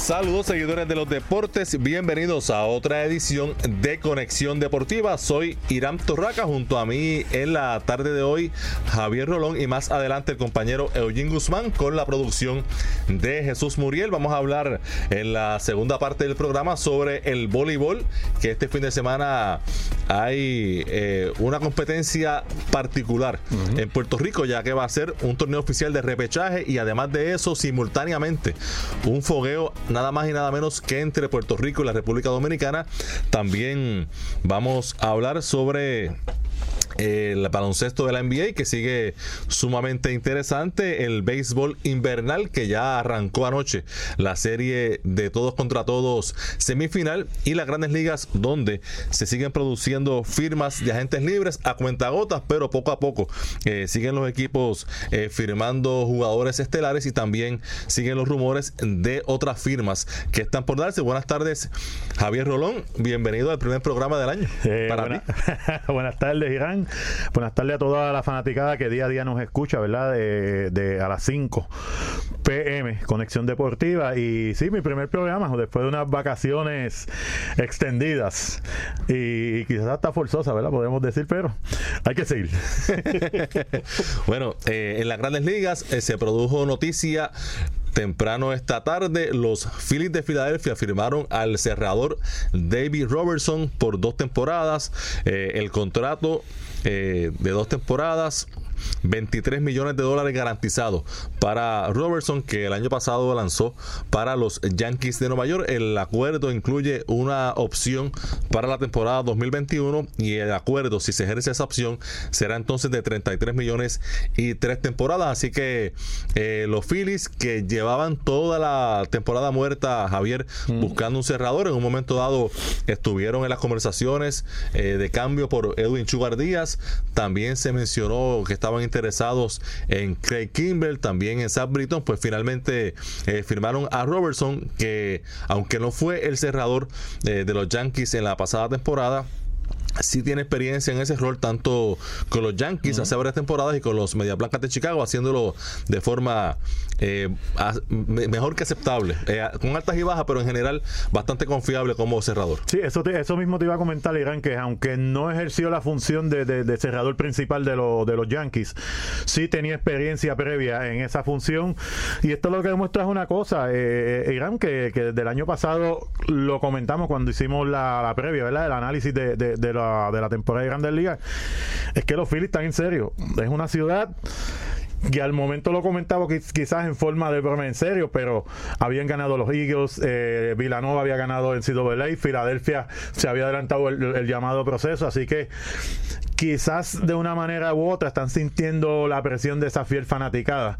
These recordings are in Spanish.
Saludos seguidores de los deportes, bienvenidos a otra edición de Conexión Deportiva. Soy Irán Torraca, junto a mí en la tarde de hoy Javier Rolón y más adelante el compañero Eugene Guzmán con la producción de Jesús Muriel. Vamos a hablar en la segunda parte del programa sobre el voleibol, que este fin de semana hay eh, una competencia particular en Puerto Rico, ya que va a ser un torneo oficial de repechaje y además de eso, simultáneamente, un fogueo nada más y nada menos que entre Puerto Rico y la República Dominicana. También vamos a hablar sobre el baloncesto de la NBA que sigue sumamente interesante, el béisbol invernal que ya arrancó anoche la serie de todos contra todos semifinal y las grandes ligas donde se siguen produciendo firmas de agentes libres a cuentagotas, pero poco a poco eh, siguen los equipos eh, firmando jugadores estelares y también siguen los rumores de otras firmas que están por darse. Buenas tardes, Javier Rolón, bienvenido al primer programa del año. Eh, buenas tardes, Irán. Buenas tardes a toda la fanaticada que día a día nos escucha, ¿verdad? De, a las 5 pm, Conexión Deportiva. Y sí, mi primer programa, después de unas vacaciones extendidas y, quizás hasta forzosa, ¿verdad? Podemos decir, pero hay que seguir. bueno, eh, en las grandes ligas eh, se produjo noticia Temprano esta tarde, los Phillies de Filadelfia firmaron al cerrador David Robertson por dos temporadas. Eh, el contrato eh, de dos temporadas 23 millones de dólares garantizados para Robertson, que el año pasado lanzó para los Yankees de Nueva York. El acuerdo incluye una opción para la temporada 2021 y el acuerdo, si se ejerce esa opción, será entonces de 33 millones y tres temporadas. Así que eh, los Phillies que llevaban toda la temporada muerta, Javier, mm. buscando un cerrador, en un momento dado estuvieron en las conversaciones eh, de cambio por Edwin Chugar Díaz. También se mencionó que estaba estaban interesados en Craig Kimber, también en Sam Britton, pues finalmente eh, firmaron a Robertson, que aunque no fue el cerrador eh, de los Yankees en la pasada temporada, sí tiene experiencia en ese rol tanto con los Yankees hace varias temporadas y con los Media Blancas de Chicago haciéndolo de forma eh, mejor que aceptable eh, con altas y bajas pero en general bastante confiable como cerrador. Sí eso eso mismo te iba a comentar Irán que aunque no ejerció la función de, cerrador principal de, de los Yankees sí tenía experiencia previa en esa función. Y esto lo que demuestra es una cosa eh, Irán que, que desde el año pasado lo comentamos cuando hicimos la, previa ¿verdad? el análisis de, de de la temporada de Grandes Ligas, es que los Phillies están en serio. Es una ciudad que al momento lo comentaba quizás en forma de broma en serio, pero habían ganado los Eagles, eh, Villanova había ganado en CWA, Filadelfia se había adelantado el, llamado proceso, así que quizás de una manera u otra están sintiendo la presión de esa fiel fanaticada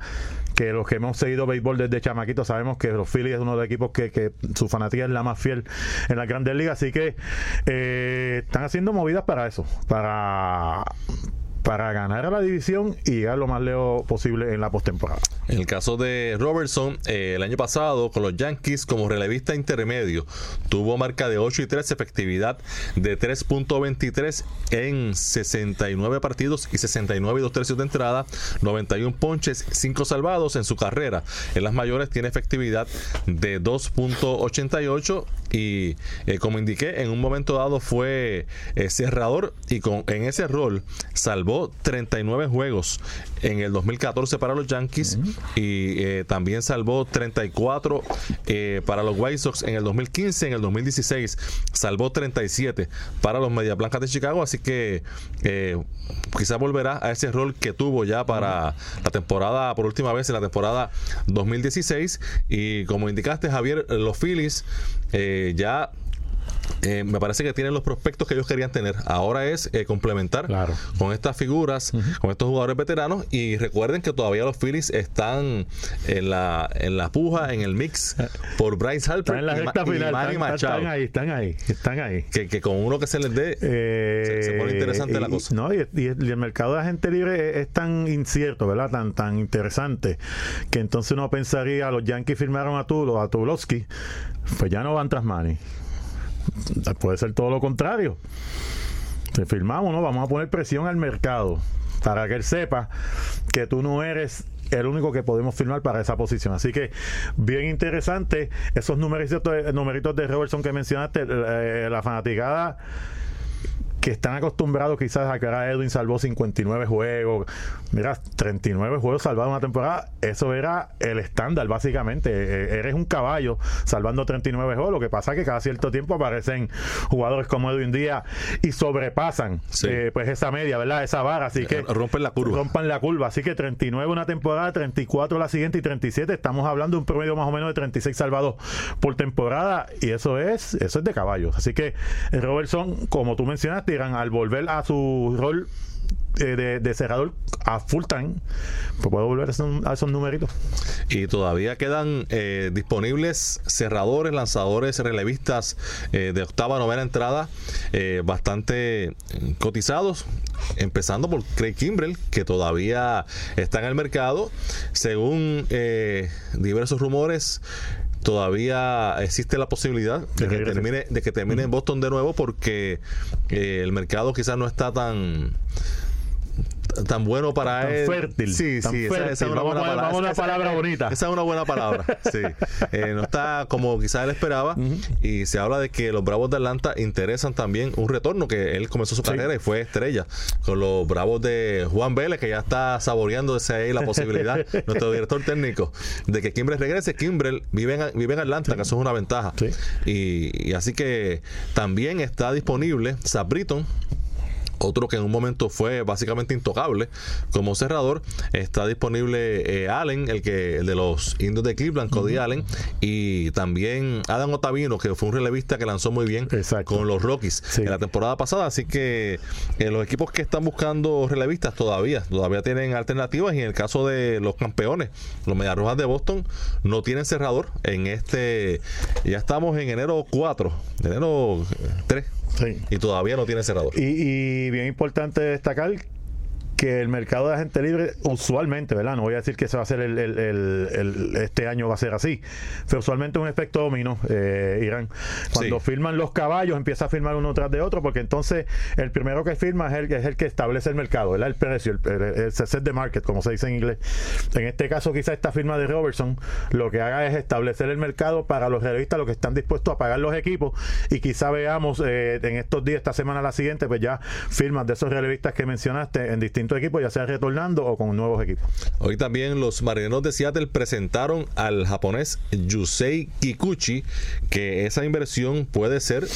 que los que hemos seguido béisbol desde chamaquito sabemos que los Phillies es uno de los equipos que, su fanatía es la más fiel en las grandes ligas, así que eh, están haciendo movidas para eso, para para ganar a la división y llegar lo más lejos posible en la postemporada. En el caso de Robertson, eh, el año pasado con los Yankees como relevista intermedio, tuvo marca de 8 y 3, efectividad de 3.23 en 69 partidos y 69 y 2 tercios de entrada, 91 ponches, 5 salvados en su carrera. En las mayores tiene efectividad de 2.88 y eh, como indiqué, en un momento dado fue eh, cerrador y con, en ese rol salvó 39 juegos en el 2014 para los Yankees y eh, también salvó 34 para los White Sox en el 2015, en el 2016 salvó 37 para los Media Blancas de Chicago, así que quizás volverá a ese rol que tuvo ya para la temporada, por última vez en la temporada 2016 y como indicaste Javier, los Phillies ya eh, me parece que tienen los prospectos que ellos querían tener. Ahora es eh, complementar con estas figuras, con estos jugadores veteranos. Y recuerden que todavía los Phillies están en la, en la puja, en el mix por Bryce Harper en la recta final. están, ahí, están ahí, están ahí. Que, con uno que se les dé, se, pone interesante la cosa. No, y, el mercado de agente libre es, tan incierto, ¿verdad? Tan, tan interesante que entonces uno pensaría, los Yankees firmaron a Tulo, a Tulowski, pues ya no van tras Manny puede ser todo lo contrario. Te firmamos, ¿no? Vamos a poner presión al mercado para que él sepa que tú no eres el único que podemos firmar para esa posición. Así que bien interesante esos numeritos, numeritos de Robertson que mencionaste, eh, la fanaticada que están acostumbrados quizás a que ahora Edwin salvó 59 juegos. Mira, 39 juegos salvados una temporada, eso era el estándar básicamente. E, eres un caballo salvando 39 juegos. Lo que pasa es que cada cierto tiempo aparecen jugadores como Edwin Díaz y sobrepasan eh, pues esa media, ¿verdad? Esa vara. Así que rompen la curva. Rompan la curva. Así que 39 una temporada, 34 la siguiente y 37. Estamos hablando de un promedio más o menos de 36 salvados por temporada y eso es, eso es de caballos. Así que Robertson, como tú mencionaste, al volver a su rol eh, de, cerrador a full time, pues puedo volver a esos, numeritos. Y todavía quedan eh, disponibles cerradores, lanzadores, relevistas eh, de octava, novena entrada, bastante cotizados. Empezando por Craig Kimbrell, que todavía está en el mercado. Según diversos rumores, todavía existe la posibilidad de que termine, de que termine en Boston de nuevo porque eh, el mercado quizás no está tan tan bueno para tan él. Fértil. Sí, sí, esa, es una buena palabra. una palabra bonita. Esa es una buena palabra. Sí. Eh, no está como quizás él esperaba. Y se habla de que los Bravos de Atlanta interesan también un retorno, que él comenzó su carrera y fue estrella con los Bravos de Juan Vélez, que ya está saboreando ahí la posibilidad, nuestro director técnico, de que Kimbrel regrese. Kimbrel vive en, vive en Atlanta, que eso es una ventaja. Y, y, así que también está disponible Sabriton otro que en un momento fue básicamente intocable como cerrador. Está disponible eh, Allen, el que el de los indios de Cleveland, Cody Allen, y también Adam Otavino, que fue un relevista que lanzó muy bien con los Rockies en la temporada pasada. Así que eh, los equipos que están buscando relevistas todavía, todavía tienen alternativas. Y en el caso de los campeones, los Mediarrojas de Boston, no tienen cerrador en este. Ya estamos en enero 4, enero 3 y todavía no tiene cerrador. Y, y bien importante destacar que el mercado de agente libre usualmente, ¿verdad? No voy a decir que se va a hacer el, este año va a ser así, pero usualmente un efecto dominó, eh, Irán. Cuando firman los caballos, empieza a firmar uno tras de otro, porque entonces el primero que firma es el, es el que establece el mercado, ¿verdad? El precio, el, set de market, como se dice en inglés. En este caso, quizá esta firma de Robertson lo que haga es establecer el mercado para los realistas, lo que están dispuestos a pagar los equipos, y quizá veamos eh, en estos días, esta semana, la siguiente, pues ya firmas de esos realistas que mencionaste en distintos equipos, ya sea retornando o con nuevos equipos. Hoy también los marineros de Seattle presentaron al japonés Yusei Kikuchi que esa inversión puede ser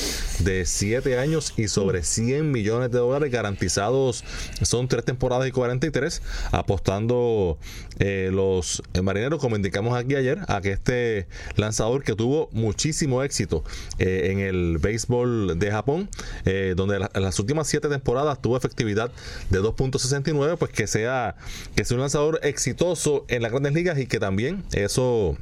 de 7 años y sobre 100 millones de dólares garantizados. Son tres temporadas y 43, apostando eh, los marineros, como indicamos aquí ayer, a que este lanzador que tuvo muchísimo éxito eh, en el béisbol de Japón, eh, donde las últimas siete temporadas tuvo efectividad de 2.60 pues que sea, que sea un lanzador exitoso en las grandes ligas y que también eso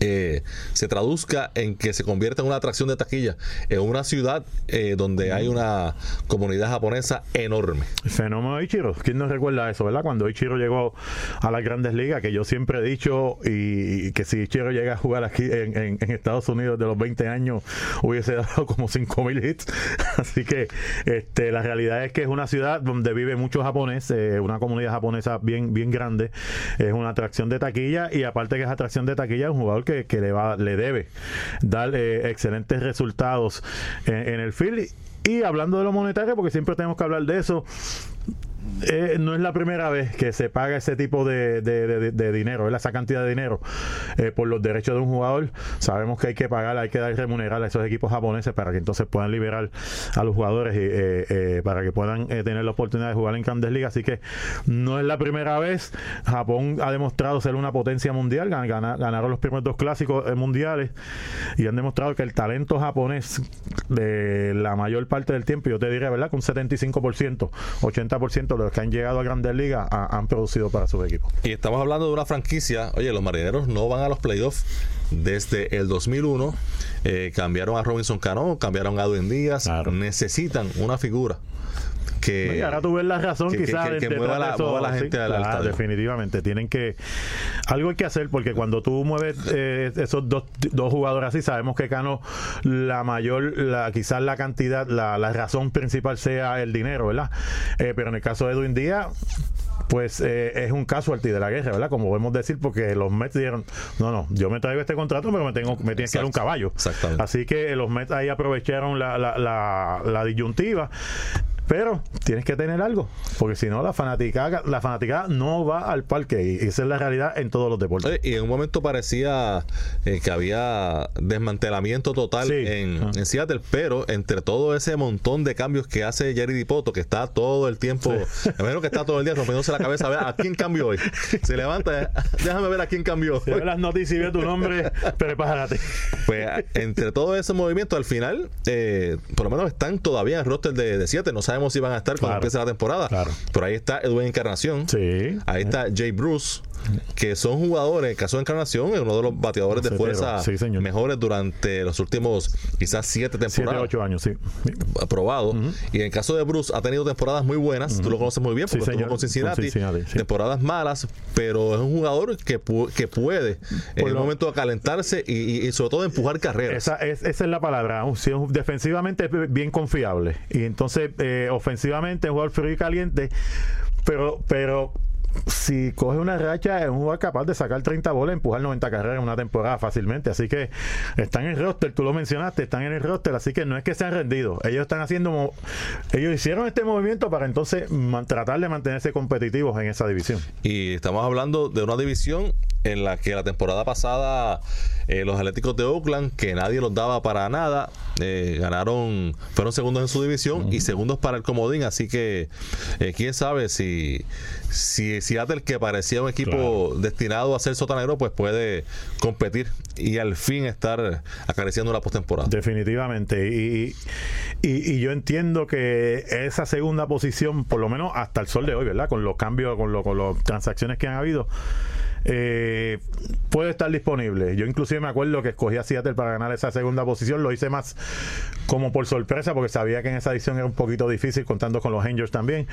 eh, se traduzca en que se convierta en una atracción de taquilla en una ciudad eh, donde hay una comunidad japonesa enorme. fenómeno de Ichiro, ¿quién nos recuerda eso, verdad? Cuando Ichiro llegó a las grandes ligas, que yo siempre he dicho y, que si Ichiro llega a jugar aquí en, Estados Unidos de los 20 años hubiese dado como 5 mil hits. Así que este, la realidad es que es una ciudad donde vive muchos japoneses, eh, una comunidad japonesa bien, bien grande, es una atracción de taquilla y aparte que es atracción de taquilla, es un jugador que, le, va, le debe dar eh, excelentes resultados en, el field. Y hablando de lo monetario, porque siempre tenemos que hablar de eso, eh, no es la primera vez que se paga ese tipo de, de, dinero, esa cantidad de dinero eh, por los derechos de un jugador. Sabemos que hay que pagar, hay que dar remunerar a esos equipos japoneses para que entonces puedan liberar a los jugadores y eh, para que puedan tener la oportunidad de jugar en Grandes Ligas. Así que no es la primera vez. Japón ha demostrado ser una potencia mundial, ganaron los primeros dos clásicos mundiales y han demostrado que el talento japonés de la mayor parte del tiempo, yo te diría, ¿verdad? Con 75%, 80% de los que han llegado a Grandes Ligas han producido para sus equipos. Y estamos hablando de una franquicia, oye, los marineros no van a los playoffs desde el 2001, eh, cambiaron a Robinson Cano, cambiaron a Edwin Díaz, necesitan una figura que y ahora tú ves la razón quizás que, mueva, la, gente definitivamente. Tienen que algo hay que hacer porque cuando tú mueves eh, esos dos, dos, jugadores así sabemos que Cano la mayor la, quizás la cantidad la, la razón principal sea el dinero verdad eh, pero en el caso de Edwin Díaz pues eh, es un caso alti de la guerra, ¿verdad? Como podemos decir, porque los Mets dijeron, no, no, yo me traigo este contrato, pero me tengo me tienes que dar un caballo. Así que los Mets ahí aprovecharon la, la, la, la disyuntiva pero tienes que tener algo, porque si no, la fanaticada, la fanaticada no va al parque. Y esa es la realidad en todos los deportes. y en un momento parecía eh, que había desmantelamiento total en, ah. en, Seattle, pero entre todo ese montón de cambios que hace Jerry Dipoto, que está todo el tiempo, a menos que está todo el día rompiéndose la cabeza, a ver a quién cambió hoy. Se levanta, eh, déjame ver a quién cambió. Si las noticias y ve tu nombre, prepárate. Pues entre todo ese movimiento, al final, eh, por lo menos están todavía en el roster de, de Seattle. No sabemos si van a estar cuando empiece la temporada. Pero ahí está Edwin Encarnación. Ahí está Jay Bruce que son jugadores, en el caso de Encarnación, es uno de los bateadores de fuerza mejores durante los últimos quizás siete temporadas. Siete, ocho años, sí. Aprobado. Y en el caso de Bruce, ha tenido temporadas muy buenas, tú lo conoces muy bien porque estuvo con Cincinnati. temporadas malas, pero es un jugador que, que puede en el momento de calentarse y, sobre todo empujar carreras. Esa es, esa es la palabra. Defensivamente es bien confiable. Y entonces, eh, ofensivamente, es un jugador frío y caliente. Pero, pero si coge una racha, es un jugador capaz de sacar 30 bolas, empujar 90 carreras en una temporada fácilmente. Así que están en el roster, tú lo mencionaste, están en el roster, así que no es que se han rendido. Ellos están haciendo, ellos hicieron este movimiento para entonces tratar de mantenerse competitivos en esa división. Y estamos hablando de una división en la que la temporada pasada eh, los Atléticos de Oakland, que nadie los daba para nada, eh, ganaron, fueron segundos en su división y segundos para el comodín, así que eh, quién sabe si, si Seattle, que parecía un equipo destinado a ser sotanero, pues puede competir y al fin estar acariciando la postemporada. Definitivamente, y, y, yo entiendo que esa segunda posición, por lo menos hasta el sol de hoy, ¿verdad? Con los cambios, con, lo, con las transacciones que han habido, eh, puede estar disponible. Yo inclusive me acuerdo que escogí a Seattle para ganar esa segunda posición. Lo hice más como por sorpresa porque sabía que en esa edición era un poquito difícil contando con los Angels también.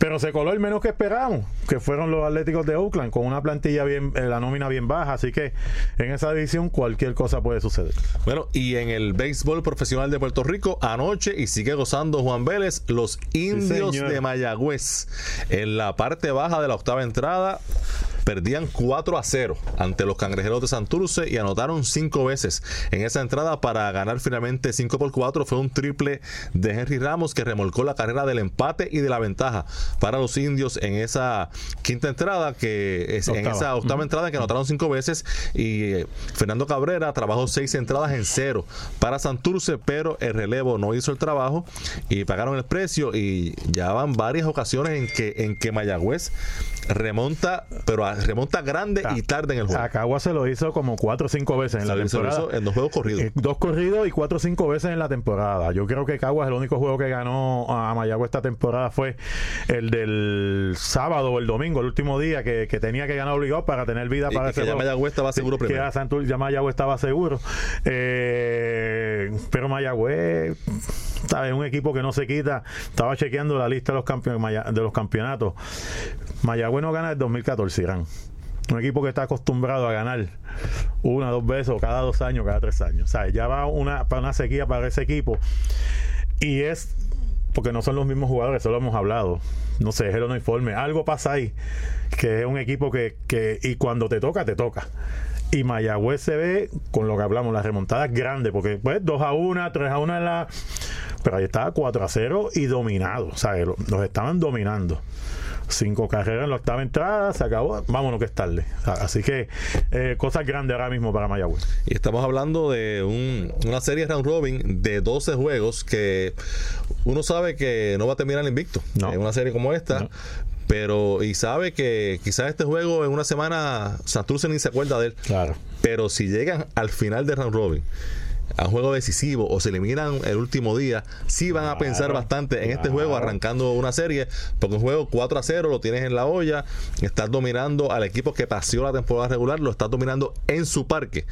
Pero se coló el menos que esperábamos, que fueron los Atléticos de Oakland, con una plantilla bien, eh, la nómina bien baja, así que en esa división cualquier cosa puede suceder. Bueno, y en el béisbol profesional de Puerto Rico, anoche, y sigue gozando Juan Vélez, los indios de Mayagüez, en la parte baja de la octava entrada, perdían 4 a 0 ante los cangrejeros de Santurce y anotaron 5 veces en esa entrada para ganar finalmente 5 por 4. Fue un triple de Henry Ramos que remolcó la carrera del empate y de la ventaja para los indios en esa quinta entrada, que es en esa octava entrada que anotaron 5 veces. Y eh, Fernando Cabrera trabajó 6 entradas en 0 para Santurce, pero el relevo no hizo el trabajo y pagaron el precio. Y ya van varias ocasiones en que, en que Mayagüez remonta, pero remonta grande y tarde en el juego. Acagua se lo hizo como cuatro o cinco veces en la temporada. en dos juegos corridos. Eh, dos corridos y cuatro o cinco veces en la temporada. Yo creo que Caguas el único juego que ganó a Mayagüez esta temporada fue el del sábado o el domingo, el último día que, tenía que ganar obligado para tener vida para ese que ya Mayagüez estaba seguro primero. Que ya Mayagüez estaba seguro. Eh, pero Mayagüez es un equipo que no se quita. Estaba chequeando la lista de los, campeonatos, de los campeonatos. Mayagüez no gana el 2014, Irán. Un equipo que está acostumbrado a ganar una, dos veces, o cada dos años, cada tres años. Sea, ya va una, para una sequía para ese equipo. Y es porque no son los mismos jugadores, eso lo hemos hablado. No sé, es el uniforme. Algo pasa ahí, que es un equipo que, que, y cuando te toca, te toca. Y Mayagüez se ve con lo que hablamos, las remontadas grandes, porque pues 2 a 1, 3 a 1 en la pero ahí estaba 4 a 0 y dominado, o sea, los estaban dominando. Cinco carreras en la octava entrada, se acabó, vámonos que es tarde. Así que eh, cosas grandes ahora mismo para Mayagüez. Y estamos hablando de un- una serie round robin de 12 juegos que uno sabe que no va a terminar invicto No. en una serie como esta. No. Pero, y sabe que quizás este juego en una semana Santurce ni se acuerda de él. Claro. Pero si llegan al final de round robin a un juego decisivo o se eliminan el último día, sí van a pensar bastante en este juego arrancando una serie, porque un juego 4 a 0 lo tienes en la olla, estás dominando al equipo que paseó la temporada regular, lo estás dominando en su parque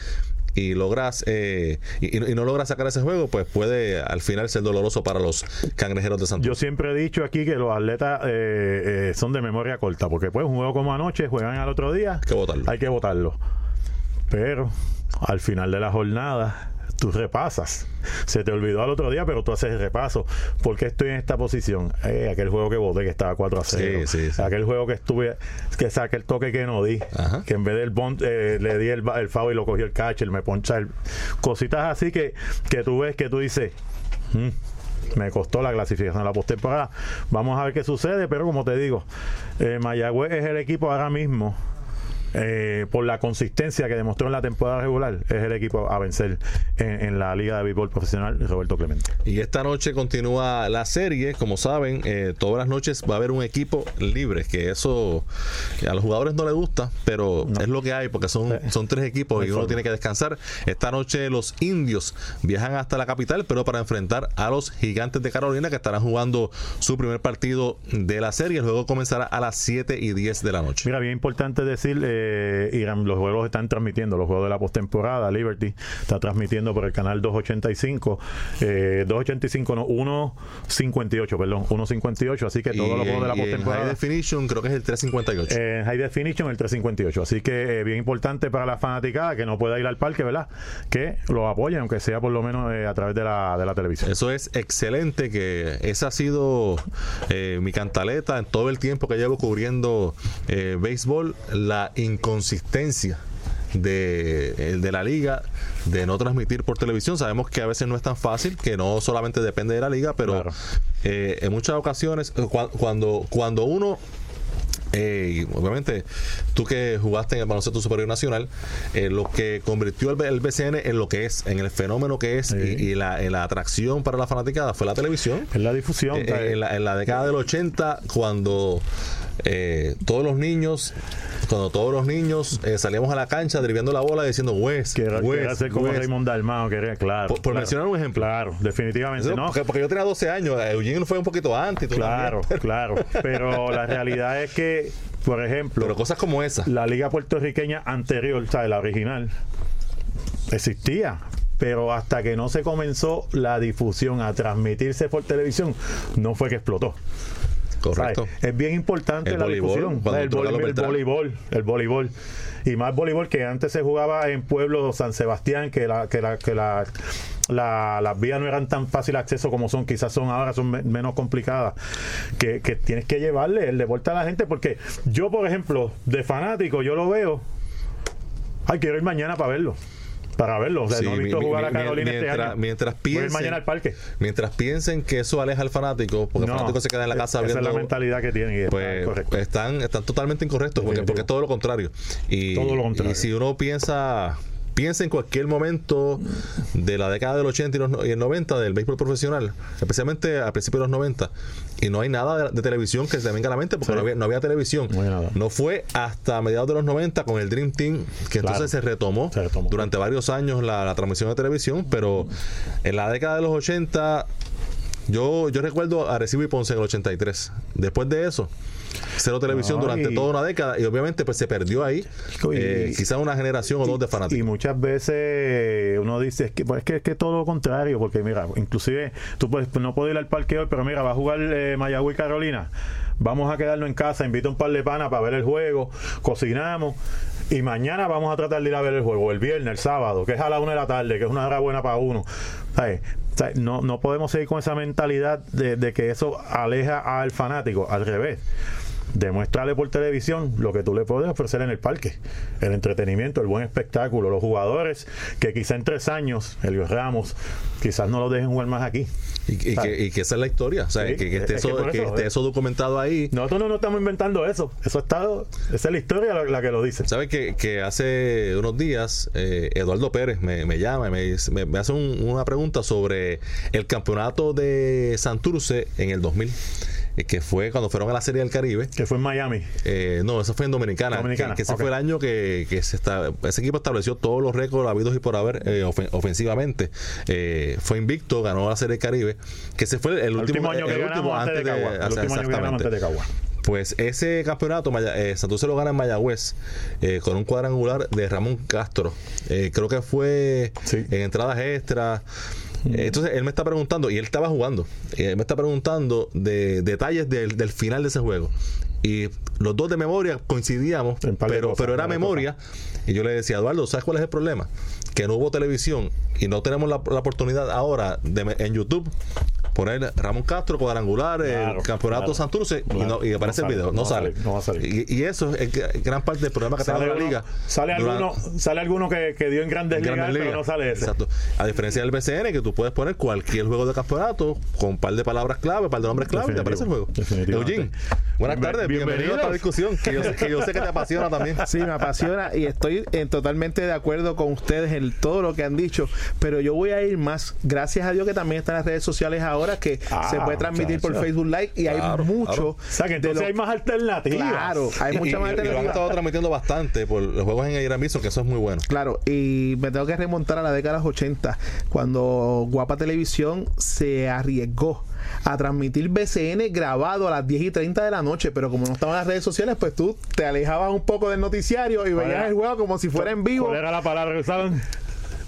y logras eh, y, y no logras sacar ese juego, pues puede al final ser doloroso para los cangrejeros de Yo Santurce. siempre he dicho aquí que los atletas eh, eh, son de memoria corta, porque pues un juego como anoche, juegan al otro día, Hay que votarlo. hay que votarlo. Pero al final de la jornada, tú repasas. Se te olvidó al otro día, pero tú haces el repaso. ¿Por qué estoy en esta posición? Eh, aquel juego que voté que estaba 4 a 0. Sí, sí, sí. Aquel juego que estuve, que saqué el toque que no di. Ajá. Que en vez del bond, eh, le di el, el foul y lo cogió el catcher, me poncha el. Cositas así que, que tú ves que tú dices. "Mm, me costó la clasificación a la postemporada. Vamos a ver qué sucede, pero como te digo, eh, Mayagüez es el equipo ahora mismo. Eh, por la consistencia que demostró en la temporada regular, es el equipo a vencer en, en la Liga de Béisbol Profesional Roberto Clemente. Y esta noche continúa la serie, como saben, eh, todas las noches va a haber un equipo libre, que eso a los jugadores no les gusta, pero es lo que hay, porque son, son tres equipos y uno tiene que descansar. Esta noche los indios viajan hasta la capital, pero para enfrentar a los gigantes de Carolina, que estarán jugando su primer partido de la serie. El juego comenzará a las 7 y 10 de la noche. Mira, bien importante decir, eh, Irán, los juegos están transmitiendo, los juegos de la postemporada, Liberty está transmitiendo por el canal 285, eh, 285 no, 158, perdón, 158, así que todos los juegos de la en High postemporada. Definition creo que es el 358. En High Definition el 358. Así que eh, bien importante para la fanaticada que no pueda ir al parque, ¿verdad? Que lo apoyen, aunque sea por lo menos eh, a través de la, de la televisión. Eso es excelente, que esa ha sido eh, mi cantaleta en todo el tiempo que llevo cubriendo eh, béisbol, la inconsistencia de, el de la liga de no transmitir por televisión. Sabemos que a veces no es tan fácil, que no solamente depende de la liga, pero Claro. eh, en muchas ocasiones, eh, cua- cuando, cuando uno eh, obviamente, tú que jugaste en el baloncesto superior nacional, eh, lo que convirtió el, el BCN en lo que es, en el fenómeno que es Sí. y, y la, en la atracción para la fanaticada fue la televisión. Es la difusión. Eh, en, la, en la década del 80, cuando eh, todos los niños, cuando todos los niños eh, salíamos a la cancha driviendo la bola diciendo West, era ser como West". Raymond Dalmao, que era, claro. Por- por claro. mencionar un ejemplo. Claro, definitivamente. Eso, no, porque, porque yo tenía 12 años, Eugene fue un poquito antes. claro, también. claro. Pero la realidad es que, por ejemplo, Pero cosas como esa. la liga puertorriqueña anterior, o sea, la original, existía. Pero hasta que no se comenzó la difusión a transmitirse por televisión, no fue que explotó. Correcto. ¿sabes? Es bien importante El la voleibol, difusión. el, voleibol, el voleibol. Y más voleibol que antes se jugaba en pueblos San Sebastián, que la, que la, que la, la- las vías no eran tan fácil acceso como son, quizás son ahora, son me- menos complicadas. Que, que tienes que llevarle el deporte a la gente, porque yo, por ejemplo, de fanático, yo lo veo. Ay, quiero ir mañana para verlo. Para verlo. O sea, Sí, no he visto mi- jugar a Carolina este mientras, año. mientras piensen, mañana al parque. mientras piensen que eso aleja al fanático, porque No, el fanático se queda en la casa esa viendo es la mentalidad que tienen. y está pues correcto. están, están totalmente incorrectos porque, porque es todo lo contrario. Y, Todo lo contrario. y si uno piensa piensa en cualquier momento de la década del 80 y, los no- y el 90 del béisbol profesional, especialmente a principios de los 90, y no hay nada de, de televisión que se venga a la mente porque Sí. no, había, no había televisión. No había nada. No fue hasta mediados de los 90 con el Dream Team que Claro. entonces se retomó, Se retomó. durante varios años la, la transmisión de televisión, pero en la década de los 80 yo, yo recuerdo a Recibo y Ponce en el 83. Después de eso, cero televisión No, durante y- toda una década y obviamente pues se perdió ahí Y- eh, quizás una generación o dos de Y fanáticos. muchas veces uno dice es que, pues, es que es que todo lo contrario, porque mira, inclusive tú puedes, no puedo ir al parque hoy, pero mira, va a jugar eh, Mayagüez y Carolina. Vamos a quedarnos en casa, invito a un par de panas para ver el juego, cocinamos y mañana vamos a tratar de ir a ver el juego, el viernes, el sábado, que es a la una de la tarde, que es una hora buena para uno. ¿Sabes? ¿Sabes? No, no podemos seguir con esa mentalidad de, de que eso aleja al fanático, al revés. Demuéstrale por televisión lo que tú le puedes ofrecer en el parque. El entretenimiento, el buen espectáculo, los jugadores que quizá en tres años, Elio Ramos, quizás no lo dejen jugar más aquí. Y, y que, y que esa es la historia, o sea, Sí, que, que esté es eso, que eso, esté eh. eso documentado ahí. Nosotros no nos estamos inventando eso. Eso está, esa es la historia la, la que lo dice. ¿Sabes que, que hace unos días eh, Eduardo Pérez me, me llama y me, me, hace un- una pregunta sobre el campeonato de Santurce en el 2000, eh, que fue cuando fueron a la Serie del Caribe. Que fue en Miami. Eh, no, eso fue en Dominicana. Dominicana, que, que ese fue el año que, que se está, ese equipo estableció todos los récords habidos y por haber eh, ofen- ofensivamente. Eh, fue invicto, ganó la Serie del Caribe. Que ese fue el, El último año el que último ganamos antes de Cagua. El último año que antes de Cagua. Pues ese campeonato, eh, Santurce lo gana en Mayagüez eh, con un cuadrangular de Ramón Castro. Eh, creo que fue Sí. en entradas extras. Eh, Entonces él me está preguntando, y él estaba jugando, y él me está preguntando de detalles del, del final de ese juego. Y los dos de memoria coincidíamos, pero, cosas, pero era memoria. Y yo le decía, Eduardo, ¿sabes cuál es el problema? Que no hubo televisión y no tenemos la, la oportunidad ahora de en YouTube poner Ramón Castro cuadrangular, Claro, el campeonato claro. Santurce y, no, y aparece No el video, no, sale. no va a salir. Y, y eso es gra- gran parte del problema que Sale, tenemos en la liga. sale Durante- alguno, sale alguno que, que dio en grandes en ligas, Grandes pero Ligas. no sale ese. Exacto. A diferencia del BCN, que tú puedes poner cualquier juego de campeonato con un par de palabras clave, un par de nombres clave y te aparece el juego. Eugene, buenas tardes, bienvenido a esta discusión que yo, sé- que yo sé que te apasiona también. Sí, me apasiona y estoy eh, totalmente de acuerdo con ustedes en todo lo que han dicho, pero yo voy a ir más, gracias a Dios que también están las redes sociales ahora que Ah, se puede transmitir por. Facebook Live y Claro, hay mucho claro. O sea que entonces lo- hay más alternativas. Claro, hay Y- mucha y- más y lo han estado transmitiendo bastante por los juegos en Irán Bison, que eso es muy bueno. Claro, y me tengo que remontar a la década de los 80, cuando Guapa Televisión se arriesgó a transmitir BCN grabado a las 10 y 30 de la noche, pero como no estaban las redes sociales, pues tú te alejabas un poco del noticiario y veías era? el juego como si fuera en vivo. ¿Cuál era la palabra que usaban?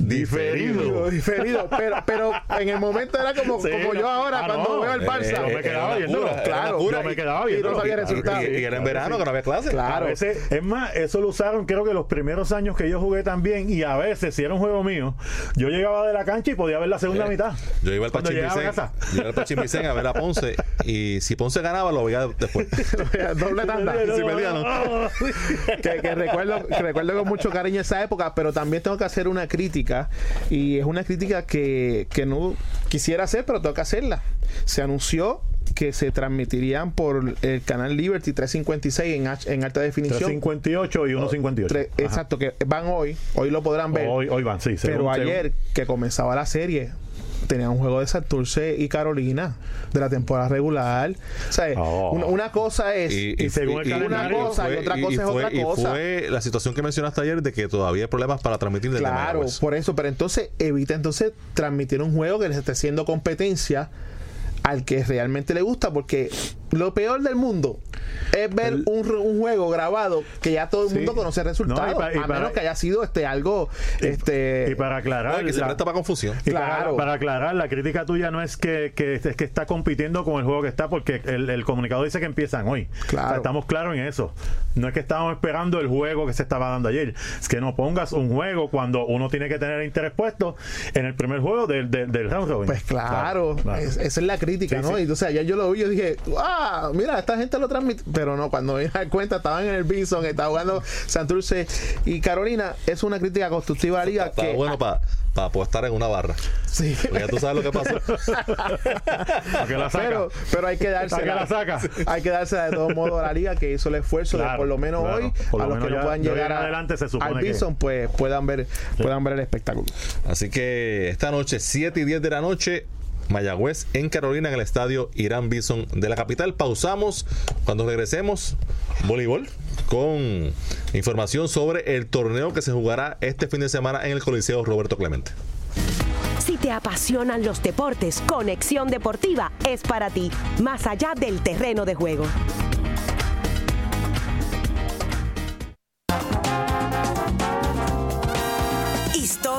Diferido. diferido, pero, pero en el momento era como, Sí, como yo ahora Ah, cuando no. veo el Eh, Barça. yo me quedaba Claro, yo me quedaba y no viéndolo. sabía Y- resultado. Y, y era en verano que no había clase. Claro. Veces, es más, eso lo usaron creo que los primeros años que yo jugué también y a veces, si era un juego mío, yo llegaba de la cancha y podía ver la segunda Eh, mitad. Yo iba al casa. yo iba al Pachín Vicén a ver a Ponce y si Ponce ganaba lo veía después. Doble tanda. Si perdía, no. que, que recuerdo, que recuerdo con mucho cariño esa época, pero también tengo que hacer una crítica y es una crítica que, que no quisiera hacer, pero tengo que hacerla. Se anunció que se transmitirían por el canal Liberty 356 en, H- en alta definición. 358 y 158. Tre- Ajá. exacto, que van hoy, hoy lo podrán ver. Hoy, hoy van, sí. pero según- ayer que comenzaba la serie tenía un juego de Santurce y Carolina de la temporada regular. O sea, Oh. una, una cosa es y según el una cosa y otra cosa es fue, otra y cosa. fue la situación que mencionaste ayer de que todavía hay problemas para transmitir desde Claro, por eso, pero entonces evita entonces transmitir un juego que les esté haciendo competencia al que realmente le gusta, porque lo peor del mundo es ver El- un, un juego grabado que ya todo el Sí. mundo conoce el resultado, No, y pa- y a para- menos que haya sido este algo este Y para aclarar, que se la- presta para confusión. Y para- Claro. Para, aclarar, la crítica tuya no es que, que, es que está compitiendo con el juego que está, porque el, el comunicado dice que empiezan hoy. Claro. O sea, estamos claros en eso. No es que estábamos esperando el juego que se estaba dando ayer. Es que no pongas un juego cuando uno tiene que tener interés puesto en el primer juego del, del, del round robin. Pues claro, claro. es- esa es la crítica, Sí, ¿no? sí. Y entonces ayer yo lo vi, yo dije, ah, mira, esta gente lo transmite, pero no, cuando me di cuenta estaban en el Bison, estaba jugando Santurce y Carolina, es una crítica constructiva a la liga Está que bueno para apostar en una barra. sí. Porque ya tú sabes lo que pasó. ¿Para qué la saca? Pero, pero hay que ¿Para dársela. la saca? Hay que dársela de todos modos a la liga que hizo el esfuerzo de por lo menos claro. hoy, Por a lo los que menos no ya- puedan llegar en a- adelante se supone al que- Bison, pues puedan ver, puedan ver el espectáculo. Así que esta noche, 7 y 10 de la noche, Mayagüez en Carolina, en el estadio Irán Bison de la capital. Pausamos. Cuando regresemos, voleibol con información sobre el torneo que se jugará este fin de semana en el Coliseo Roberto Clemente. Si te apasionan los deportes, Conexión Deportiva es para ti, más allá del terreno de juego.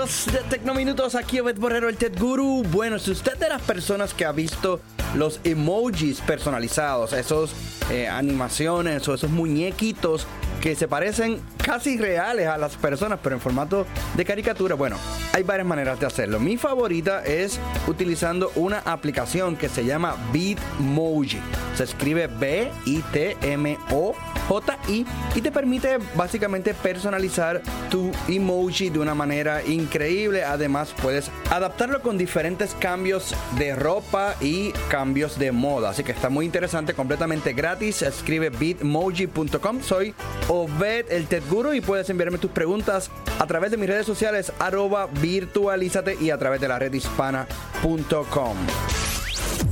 amigos de Tecnominutos? Aquí Obed Borrero, el Ted Guru. Bueno, si usted de las personas que ha visto los emojis personalizados, esos eh, animaciones o esos muñequitos que se parecen casi reales a las personas, pero en formato de caricatura. Bueno, hay varias maneras de hacerlo. Mi favorita es utilizando una aplicación que se llama Bitmoji. Se escribe B-I-T-M-O. J-I y te permite básicamente personalizar tu emoji de una manera increíble. Además, puedes adaptarlo con diferentes cambios de ropa y cambios de moda. Así que está muy interesante, completamente gratis. Escribe bitmoji.com. Soy Obed el Ted Guru y puedes enviarme tus preguntas a través de mis redes sociales arroba virtualízate y a través de la red hispana.com.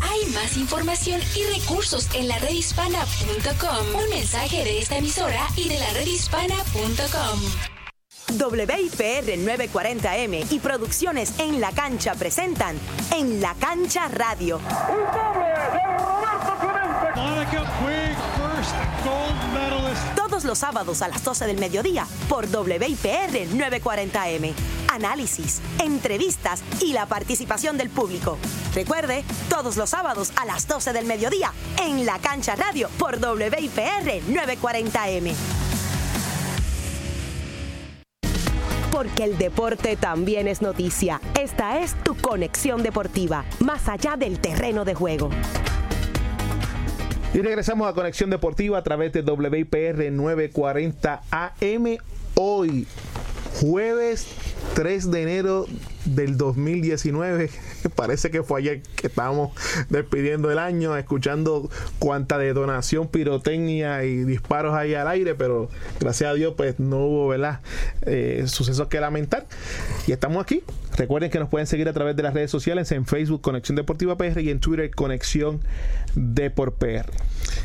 Hay más información y recursos en la redhispana.com. Un mensaje de esta emisora y de la redhispana.com. WIPR 940M y Producciones en la Cancha presentan En la Cancha Radio. Los sábados a las 12 del mediodía por WIPR 940M. Análisis, entrevistas y la participación del público. Recuerde, todos los sábados a las 12 del mediodía en la Cancha Radio por WIPR 940M. Porque el deporte también es noticia. Esta es tu conexión deportiva, más allá del terreno de juego. Y regresamos a Conexión Deportiva a través de WIPR 940 AM. Hoy, jueves 3 de enero del 2019. Parece que fue ayer que estábamos despidiendo el año, escuchando cuánta detonación, pirotecnia y disparos ahí al aire, pero gracias a Dios pues no hubo ¿verdad? Eh, sucesos que lamentar. Y estamos aquí. Recuerden que nos pueden seguir a través de las redes sociales en Facebook Conexión Deportiva PR y en Twitter Conexión Deport PR.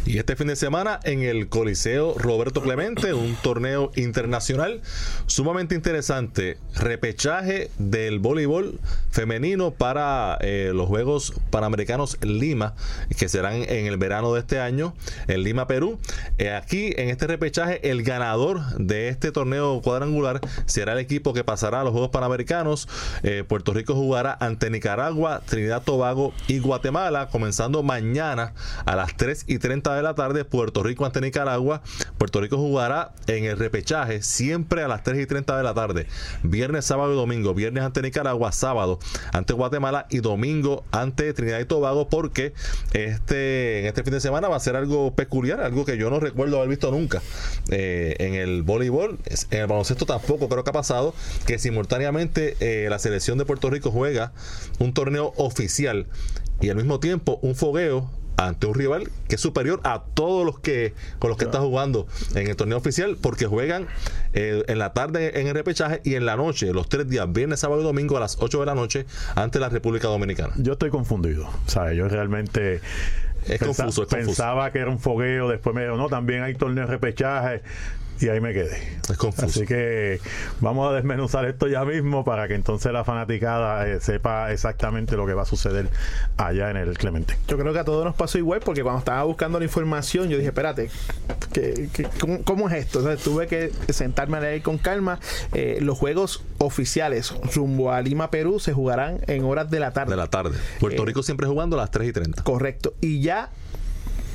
Y este fin de semana en el Coliseo Roberto Clemente, un torneo internacional sumamente interesante, repechaje del voleibol femenino para eh, los Juegos Panamericanos Lima, que serán en el verano de este año, en Lima, Perú. Eh, aquí en este repechaje, el ganador de este torneo cuadrangular será el equipo que pasará a los Juegos Panamericanos. Eh, Puerto Rico jugará ante Nicaragua, Trinidad, Tobago y Guatemala, comenzando mañana a las 3 y 30 de la tarde. Puerto Rico ante Nicaragua. Puerto Rico jugará en el repechaje siempre a las 3 y 30 de la tarde. Viernes, sábado y domingo. Viernes ante Nicaragua, sábado ante Guatemala y domingo ante Trinidad y Tobago porque este, en este fin de semana va a ser algo peculiar, algo que yo no recuerdo haber visto nunca. Eh, en el voleibol, en el baloncesto tampoco creo que ha pasado que simultáneamente eh, la selección de Puerto Rico juega un torneo oficial y al mismo tiempo un fogueo ante un rival que es superior a todos los que con los que está jugando en el torneo oficial porque juegan eh, en la tarde en el repechaje y en la noche los tres días viernes sábado y domingo a las 8 de la noche ante la República Dominicana Yo estoy confundido. O sea, yo realmente es pensa- confuso es confuso pensaba que era un fogueo, después me dijo, no, también hay torneos de repechaje. Y ahí me quedé. es confuso Así que vamos a desmenuzar esto ya mismo para que entonces la fanaticada eh, sepa exactamente lo que va a suceder allá en el Clemente. Yo creo que a todos nos pasó igual porque cuando estaba buscando la información yo dije, espérate, ¿qué, qué- cómo, cómo es esto? Entonces tuve que sentarme a leer con calma. Eh, los juegos oficiales rumbo a Lima, Perú se jugarán en horas de la tarde. de la tarde Puerto Eh, Rico siempre jugando a las 3 y 30 Correcto. Y ya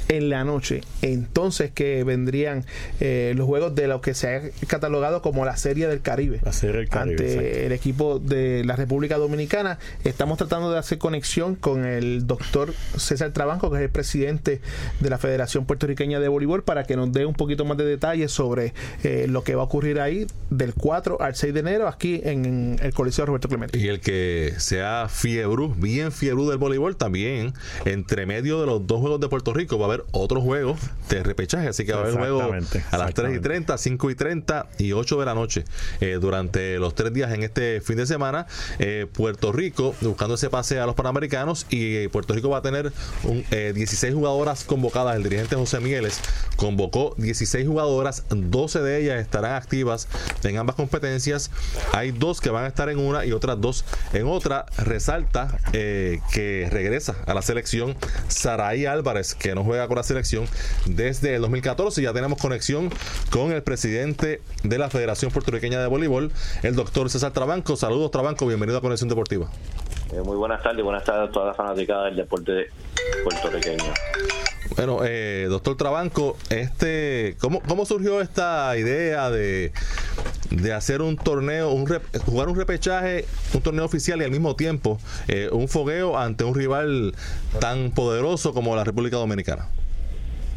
en la noche, entonces que vendrían eh, los juegos de lo que se ha catalogado como la Serie del Caribe. La Serie del Caribe, Ante exacto. el equipo de la República Dominicana. Estamos tratando de hacer conexión con el doctor César Trabanco, que es el presidente de la Federación Puertorriqueña de Voleibol, para que nos dé un poquito más de detalles sobre eh, lo que va a ocurrir ahí del 4 al 6 de enero aquí en el Coliseo Roberto Clemente. Y el que sea fiebrú, bien fiebrú del voleibol, también entre medio de los dos juegos de Puerto Rico va a haber otro juego de repechaje. Así que va a haber juego a las 3 y exactamente. 30, 5 y 30 y 8 de la noche eh, durante los tres días en este fin de semana. Eh, Puerto Rico buscando ese pase a los Panamericanos y eh, Puerto Rico va a tener un, eh, 16 jugadoras convocadas. El dirigente José Mieles convocó 16 jugadoras, 12 de ellas estarán activas en ambas competencias. Hay dos que van a estar en una y otras dos en otra. Resalta que regresa a la selección Saraí Álvarez, que no juega con la selección desde el 2014. Ya tenemos conexión con el presidente de la Federación Puertorriqueña de Voleibol, el doctor César Trabanco. Saludos, Trabanco, bienvenido a Conexión Deportiva. Eh, muy buenas tardes, buenas tardes a todas las fanáticas del deporte puertorriqueño. Bueno, eh, doctor Trabanco, este, ¿cómo, ¿cómo surgió esta idea de, de hacer un torneo, un jugar un repechaje, un torneo oficial y al mismo tiempo eh, un fogueo ante un rival tan poderoso como la República Dominicana?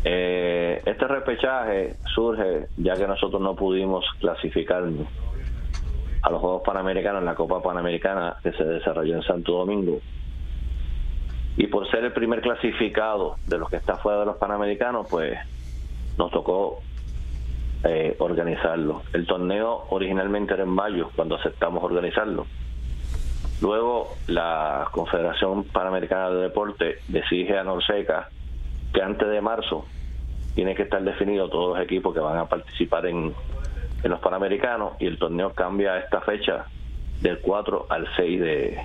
Eh, este repechaje surge ya que nosotros no pudimos clasificar a los Juegos Panamericanos en la Copa Panamericana que se desarrolló en Santo Domingo. Y por ser el primer clasificado de los que está fuera de los Panamericanos, pues nos tocó eh, organizarlo. El torneo originalmente era en mayo, cuando aceptamos organizarlo. Luego la Confederación Panamericana de Deporte decide a Norseca que antes de marzo tiene que estar definido todos los equipos que van a participar en, los Panamericanos y el torneo cambia esta fecha del 4 al 6 de,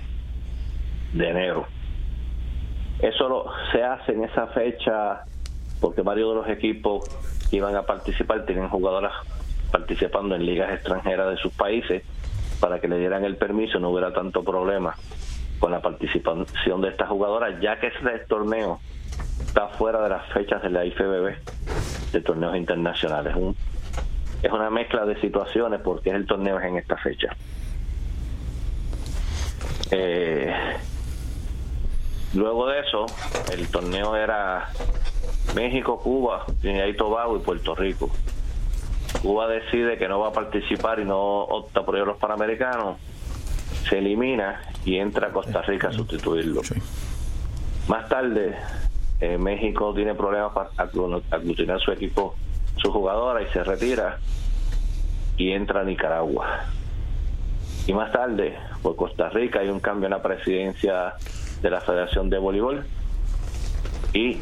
de enero. Eso lo, se hace en esa fecha porque varios de los equipos que iban a participar tienen jugadoras participando en ligas extranjeras de sus países para que le dieran el permiso no hubiera tanto problema con la participación de estas jugadoras, ya que ese torneo está fuera de las fechas de la IFBB, de torneos internacionales. Un, es una mezcla de situaciones porque el torneo es en esta fecha. Eh, luego de eso, el torneo era México, Cuba, Trinidad y Tobago y Puerto Rico. Cuba decide que no va a participar y no opta por a los Panamericanos, se elimina y entra a Costa Rica a sustituirlo. Más tarde, eh, México tiene problemas para aglutinar su equipo, su jugadora y se retira y entra a Nicaragua. Y más tarde, por Costa Rica hay un cambio en la presidencia de la Federación de Voleibol y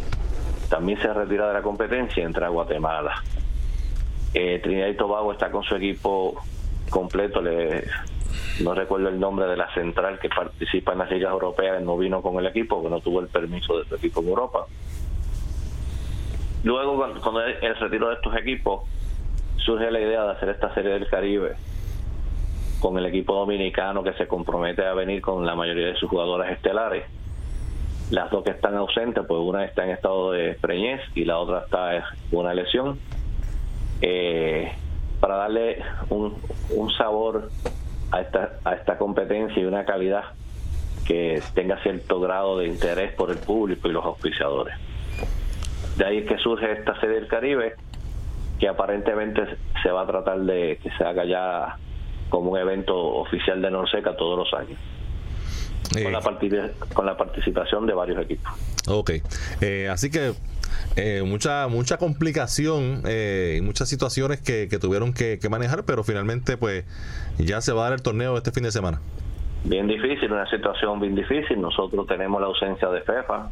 también se retira de la competencia y entra a Guatemala. Eh, Trinidad y Tobago está con su equipo completo, le, no recuerdo el nombre de la central que participa en las ligas europeas, no vino con el equipo, que no tuvo el permiso de su equipo en Europa. Luego, cuando el retiro de estos equipos, surge la idea de hacer esta serie del Caribe con el equipo dominicano que se compromete a venir con la mayoría de sus jugadoras estelares. Las dos que están ausentes, pues una está en estado de preñez y la otra está con una lesión. Eh, para darle un sabor a esta, a esta competencia y una calidad que tenga cierto grado de interés por el público y los auspiciadores. De ahí es que surge esta serie del Caribe, que aparentemente se va a tratar de que se haga ya como un evento oficial de Norseca todos los años. Con, la con la participación de varios equipos. Ok, eh, así que eh, mucha mucha complicación eh, y muchas situaciones que, tuvieron que, manejar, pero finalmente pues ya se va a dar el torneo este fin de semana. Bien difícil, una situación bien difícil. Nosotros tenemos la ausencia de FEFA,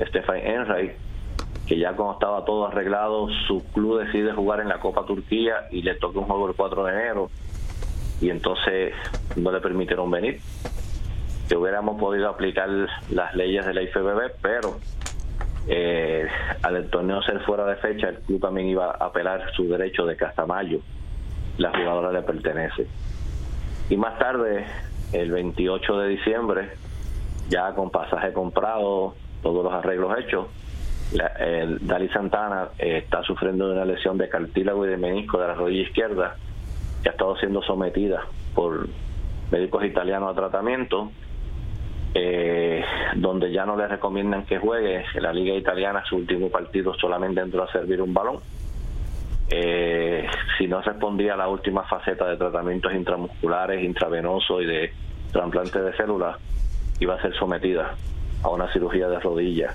Stefan Enray, que ya cuando estaba todo arreglado, su club decide jugar en la Copa Turquía y le toca un juego el 4 de enero y entonces no le permitieron venir. Que hubiéramos podido aplicar las leyes de la IFBB, pero eh, al torneo ser fuera de fecha, el club también iba a apelar su derecho de que hasta mayo la jugadora le pertenece. Y más tarde, el 28 de diciembre, ya con pasaje comprado, todos los arreglos hechos, la, Dali Santana eh, está sufriendo de una lesión de cartílago y de menisco de la rodilla izquierda, que ha estado siendo sometida por médicos italianos a tratamiento eh, donde ya no le recomiendan que juegue. En la liga italiana su último partido solamente entró a servir un balón. Eh, si no respondía a la última faceta de tratamientos intramusculares, intravenosos y de trasplante de células, iba a ser sometida a una cirugía de rodilla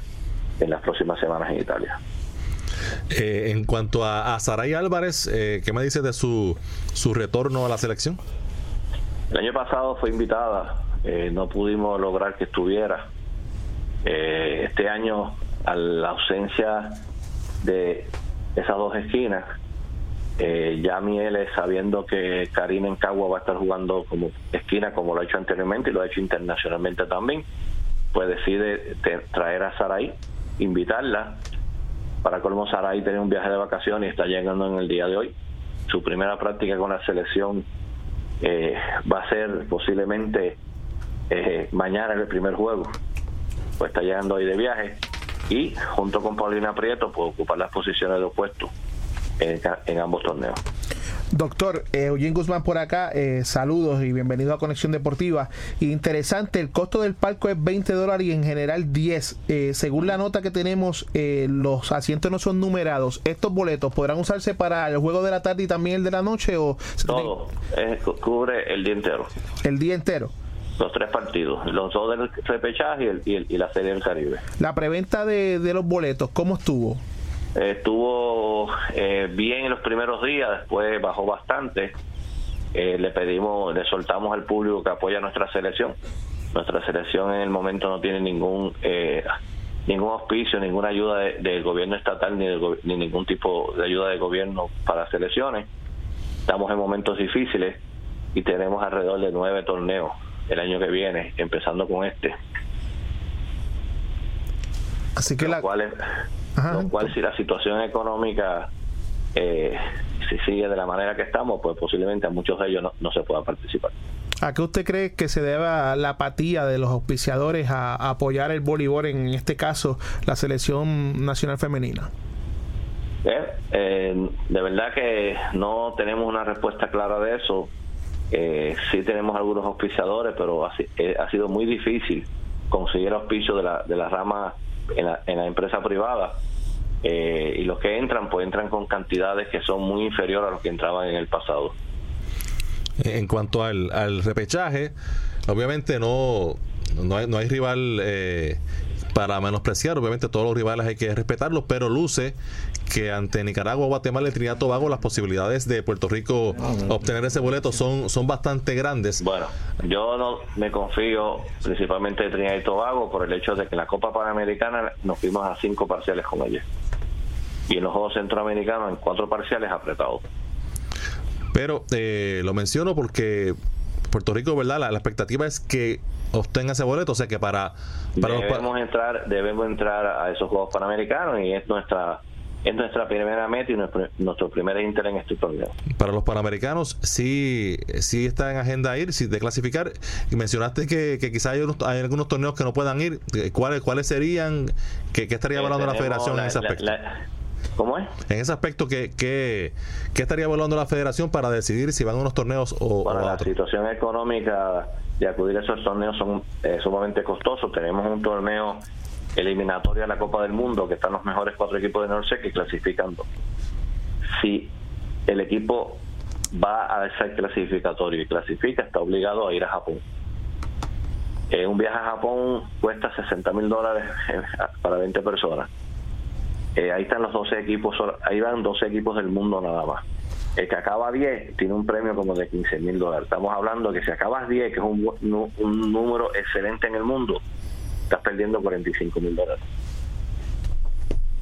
en las próximas semanas en Italia. Eh, en cuanto a, a Saray Álvarez, eh, ¿qué me dice de su, su retorno a la selección? El año pasado fue invitada eh, no pudimos lograr que estuviera. Eh, este año, a la ausencia de esas dos esquinas, eh, ya Mieles, sabiendo que Karina Encagua va a estar jugando como esquina, como lo ha hecho anteriormente y lo ha hecho internacionalmente también, pues decide traer a Saray, invitarla Para colmo, Saray tenía un viaje de vacaciones y está llegando en el día de hoy. Su primera práctica con la selección eh, va a ser posiblemente eh, mañana en el primer juego. Pues está llegando hoy de viaje y junto con Paulina Prieto puede ocupar las posiciones de opuesto en, en ambos torneos. Doctor, eh, Eugene Guzmán por acá, eh, saludos y bienvenido a Conexión Deportiva. Interesante, el costo del palco es 20 dólares y en general 10. Eh, según la nota que tenemos, eh, los asientos no son numerados. ¿Estos boletos podrán usarse para el juego de la tarde y también el de la noche? o Todo, cu- cubre el día entero. El día entero. Los tres partidos, los dos del repechaje y, el- y el- y la Serie del Caribe. La preventa de, de los boletos, ¿cómo estuvo? Eh, estuvo eh, bien en los primeros días, después bajó bastante. Eh, le pedimos, le soltamos al público que apoya nuestra selección. Nuestra selección en el momento no tiene ningún eh, ningún auspicio, ninguna ayuda de- del gobierno estatal ni, ni ningún tipo de ayuda de gobierno para selecciones. Estamos en momentos difíciles y tenemos alrededor de nueve torneos el año que viene, empezando con este. Así que lo la... cual, es- Ajá. lo cual si la situación económica eh, si sigue de la manera que estamos, pues posiblemente a muchos de ellos no, no se pueda participar. ¿A qué usted cree que se deba la apatía de los auspiciadores a, a apoyar el voleibol, en este caso la selección nacional femenina? Eh, eh, de verdad que no tenemos una respuesta clara de eso. Eh, sí tenemos algunos auspiciadores, pero ha, eh, sido muy difícil conseguir auspicio de la, de la rama en la, en la empresa privada. Eh, y los que entran, pues entran con cantidades que son muy inferiores a los que entraban en el pasado. En cuanto al, al repechaje, obviamente no, no, hay, no hay rival eh, para menospreciar. Obviamente todos los rivales hay que respetarlos, pero luce que ante Nicaragua, Guatemala y Trinidad y Tobago las posibilidades de Puerto Rico obtener ese boleto son, son bastante grandes. Bueno, yo no me confío principalmente de Trinidad y Tobago por el hecho de que en la Copa Panamericana nos fuimos a cinco parciales con ellos. Y en los Juegos Centroamericanos en cuatro parciales apretados. Pero eh, lo menciono porque Puerto Rico, ¿verdad? La, la expectativa es que obtenga ese boleto, o sea que para, para los pa- debemos entrar debemos entrar a esos Juegos Panamericanos y es nuestra es nuestra primera meta y nuestro, nuestro primer inter en este torneo. para los panamericanos sí, sí está en agenda ir, sí, de clasificar. Y mencionaste que, que quizás hay, hay algunos torneos que no puedan ir. ¿Cuáles, cuáles serían? ¿Qué, qué estaría Eh, evaluando la tenemos federación en la- ese la- aspecto? la- ¿Cómo es? En ese aspecto, ¿qué, qué, qué estaría evaluando la federación para decidir si van a unos torneos o, Bueno, la situación económica de acudir a esos torneos son eh, sumamente costosos. Tenemos un torneo eliminatorio a la Copa del Mundo que están los mejores cuatro equipos de Norse que clasifican dos. Si el equipo va a ese clasificatorio y clasifica, está obligado a ir a Japón. Eh, un viaje a Japón cuesta 60 mil dólares eh, para 20 personas. Eh, ahí están los 12 equipos, ahí van 12 equipos del mundo nada más. El que acaba 10 tiene un premio como de 15 mil dólares. Estamos hablando que si acabas 10, que es un, un número excelente en el mundo, estás perdiendo 45 mil dólares.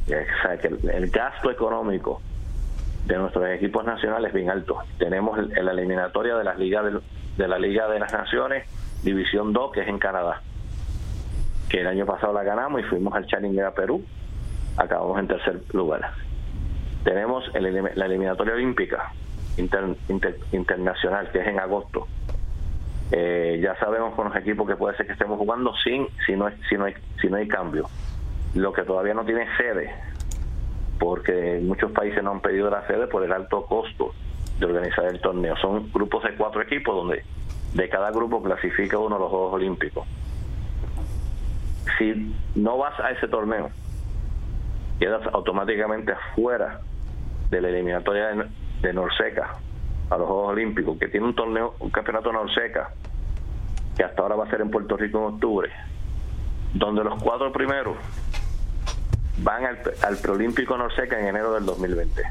O el, gasto económico de nuestros equipos nacionales es bien alto. Tenemos la eliminatoria de las ligas del- de la Liga de las Naciones, División 2, que es en Canadá, que el año pasado la ganamos y fuimos al Challenger a Perú, acabamos en tercer lugar. Tenemos la eliminatoria olímpica inter- inter- internacional, que es en agosto. Eh, ya sabemos con los equipos que puede ser que estemos jugando sin si no si no hay, si no hay cambio. Lo que todavía no tiene sede, porque muchos países no han pedido la sede por el alto costo de organizar el torneo. Son grupos de cuatro equipos donde de cada grupo clasifica uno a los Juegos Olímpicos. Si no vas a ese torneo, quedas automáticamente afuera de la eliminatoria de, de Norseca a los Juegos Olímpicos, que tiene un torneo, un campeonato Norseca, que hasta ahora va a ser en Puerto Rico en octubre, donde los cuatro primeros van al, preolímpico Norseca en enero del 2020.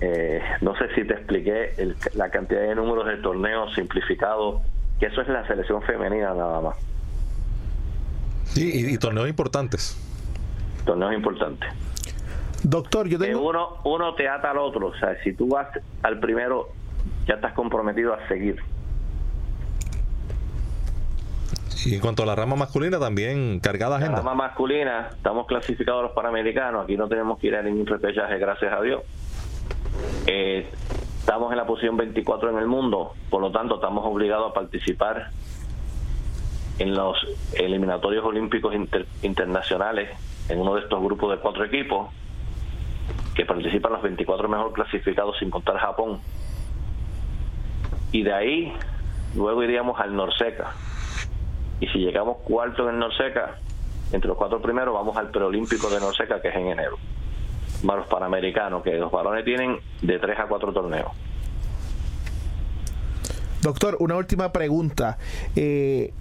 Eh, no sé si te expliqué la cantidad de números de torneos simplificados, que eso es la selección femenina nada más. Y torneos importantes. Torneos importantes. Doctor, yo tengo... uno, uno te ata al otro. O sea, si tú vas al primero, ya estás comprometido a seguir. Y en cuanto a la rama masculina, también cargada La agenda. rama masculina, estamos clasificados a los Panamericanos, aquí no tenemos que ir a ningún repechaje, gracias a Dios. Eh, estamos en la posición 24 en el mundo, por lo tanto estamos obligados a participar en los eliminatorios olímpicos inter- internacionales en uno de estos grupos de cuatro equipos que participan los 24 mejor clasificados sin contar Japón. Y de ahí luego iríamos al Norseca. Y si llegamos cuarto en el Norseca, entre los cuatro primeros vamos al preolímpico de Norseca que es en enero. Más los panamericanos, que los varones tienen de tres a cuatro torneos. Doctor, una última pregunta. Eh,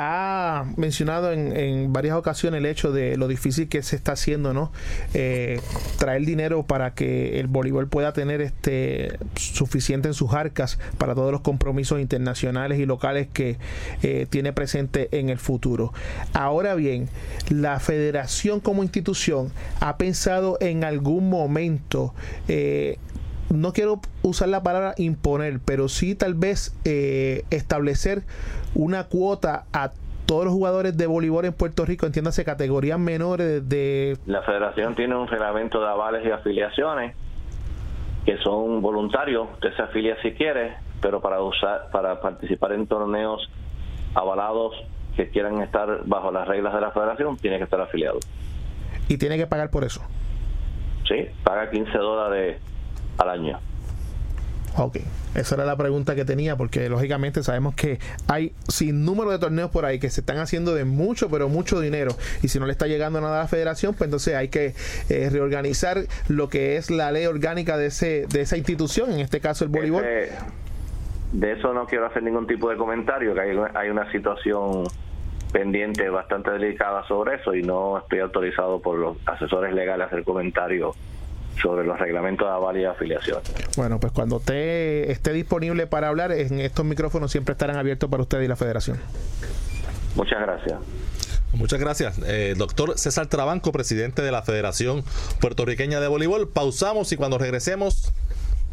ha mencionado en, en varias ocasiones el hecho de lo difícil que se está haciendo, ¿no? Eh, traer dinero para que el voleibol pueda tener este suficiente en sus arcas para todos los compromisos internacionales y locales que eh, tiene presente en el futuro. Ahora bien, la federación como institución ha pensado en algún momento eh, no quiero usar la palabra imponer, pero sí tal vez eh, establecer una cuota a todos los jugadores de voleibol en Puerto Rico, entiéndase categorías menores de... La federación tiene un reglamento de avales y afiliaciones que son voluntarios, usted se afilia si quiere, pero para usar, para participar en torneos avalados que quieran estar bajo las reglas de la federación, tiene que estar afiliado. y tiene que pagar por eso. Sí, paga 15 dólares al año. Ok, esa era la pregunta que tenía, porque lógicamente sabemos que hay sin número de torneos por ahí que se están haciendo de mucho, pero mucho dinero. Y si no le está llegando nada a la federación, pues entonces hay que eh, reorganizar lo que es la ley orgánica de, ese, de esa institución, en este caso el voleibol. De eso no quiero hacer ningún tipo de comentario, que hay, hay una situación pendiente bastante delicada sobre eso y no estoy autorizado por los asesores legales a hacer comentarios sobre los reglamentos de aval y afiliación. Bueno, pues cuando usted esté disponible para hablar, en estos micrófonos siempre estarán abiertos para usted y la federación. Muchas gracias. Muchas gracias. Eh, doctor César Trabanco, presidente de la Federación Puertorriqueña de Voleibol. Pausamos y cuando regresemos,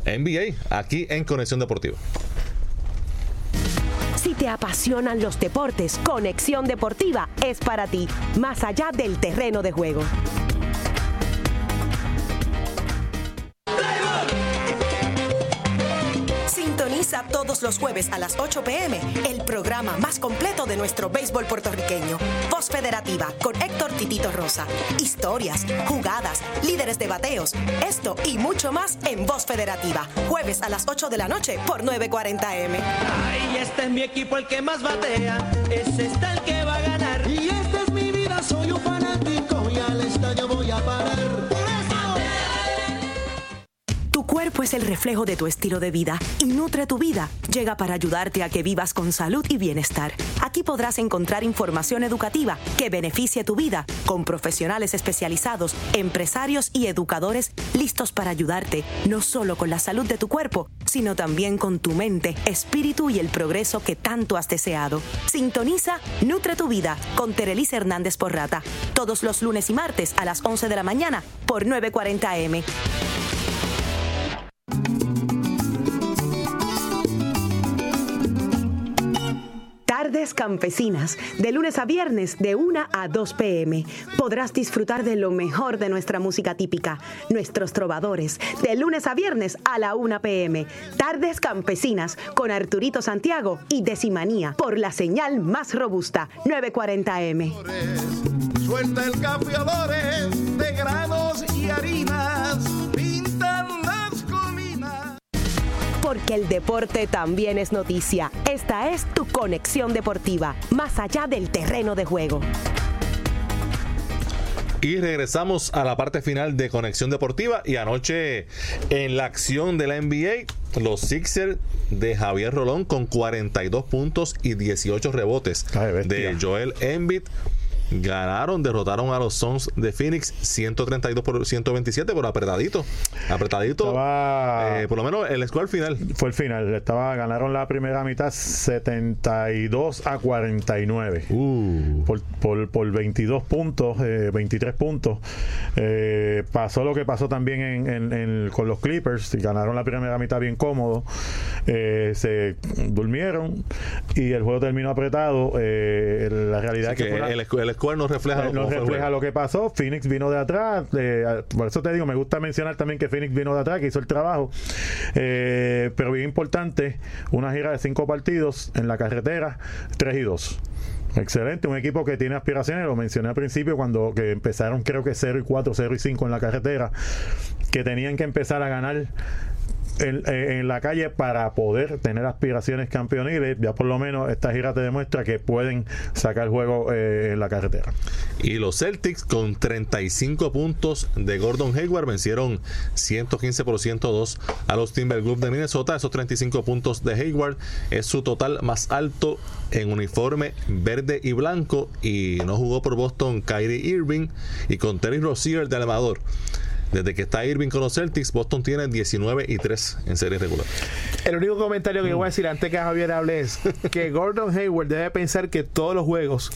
NBA, aquí en Conexión Deportiva. Si te apasionan los deportes, Conexión Deportiva es para ti, más allá del terreno de juego. Sintoniza todos los jueves a las 8 pm el programa más completo de nuestro béisbol puertorriqueño. Voz Federativa con Héctor Titito Rosa. Historias, jugadas, líderes de bateos, esto y mucho más en Voz Federativa. Jueves a las 8 de la noche por 940M. Ay, este es mi equipo el que más batea, ese está el que va a ganar. Y esta es mi vida, soy un fanático y al estadio voy a parar. Cuerpo es el reflejo de tu estilo de vida y Nutre tu vida llega para ayudarte a que vivas con salud y bienestar. Aquí podrás encontrar información educativa que beneficie tu vida con profesionales especializados, empresarios y educadores listos para ayudarte no solo con la salud de tu cuerpo, sino también con tu mente, espíritu y el progreso que tanto has deseado. Sintoniza Nutre tu vida con Terelis Hernández Porrata todos los lunes y martes a las 11 de la mañana por 940M. Tardes Campesinas, de lunes a viernes de 1 a 2 pm. Podrás disfrutar de lo mejor de nuestra música típica, nuestros trovadores, de lunes a viernes a la 1 pm. Tardes Campesinas con Arturito Santiago y Decimanía por la señal más robusta, 940M. Suelta el de granos y harinas, Porque el deporte también es noticia. Esta es tu conexión deportiva, más allá del terreno de juego. Y regresamos a la parte final de Conexión Deportiva. Y anoche, en la acción de la NBA, los Sixers de Javier Rolón con 42 puntos y 18 rebotes Ay, de Joel Embiid ganaron, derrotaron a los Suns de Phoenix 132 por 127 por apretadito. Apretadito. Estaba- eh, por lo menos el score final. Fue el final. Estaba, ganaron la primera mitad 72 a 49. Uh. Por, por, por 22 puntos, eh, 23 puntos. Eh, pasó lo que pasó también en, en- en- con los Clippers. Ganaron la primera mitad bien cómodo. Eh, se durmieron y el juego terminó apretado. Eh, la realidad Así es que, que el score no refleja juego. lo que pasó. Phoenix vino de atrás. eh, por eso te digo, me gusta mencionar también que Phoenix vino de atrás, que hizo el trabajo. Eh, pero bien importante, una gira de cinco partidos en la carretera, 3 y 2. Excelente, un equipo que tiene aspiraciones, lo mencioné al principio cuando que empezaron creo que 0 y 4, 0 y 5 en la carretera, que tenían que empezar a ganar en, la calle para poder tener aspiraciones campeoniles. Ya por lo menos esta gira te demuestra que pueden sacar juego eh, en la carretera. Y los Celtics con 35 puntos de Gordon Hayward vencieron 115 por 102 a los Timberwolves de Minnesota. Esos 35 puntos de Hayward es su total más alto en uniforme verde y blanco y no jugó por Boston Kyrie Irving y con Terry Rozier de Amador. Desde que está Irving con los Celtics, Boston tiene 19 y 3 en serie regular. El único comentario que yo Mm. voy a decir antes que Javier hable es que Gordon Hayward debe pensar que todos los juegos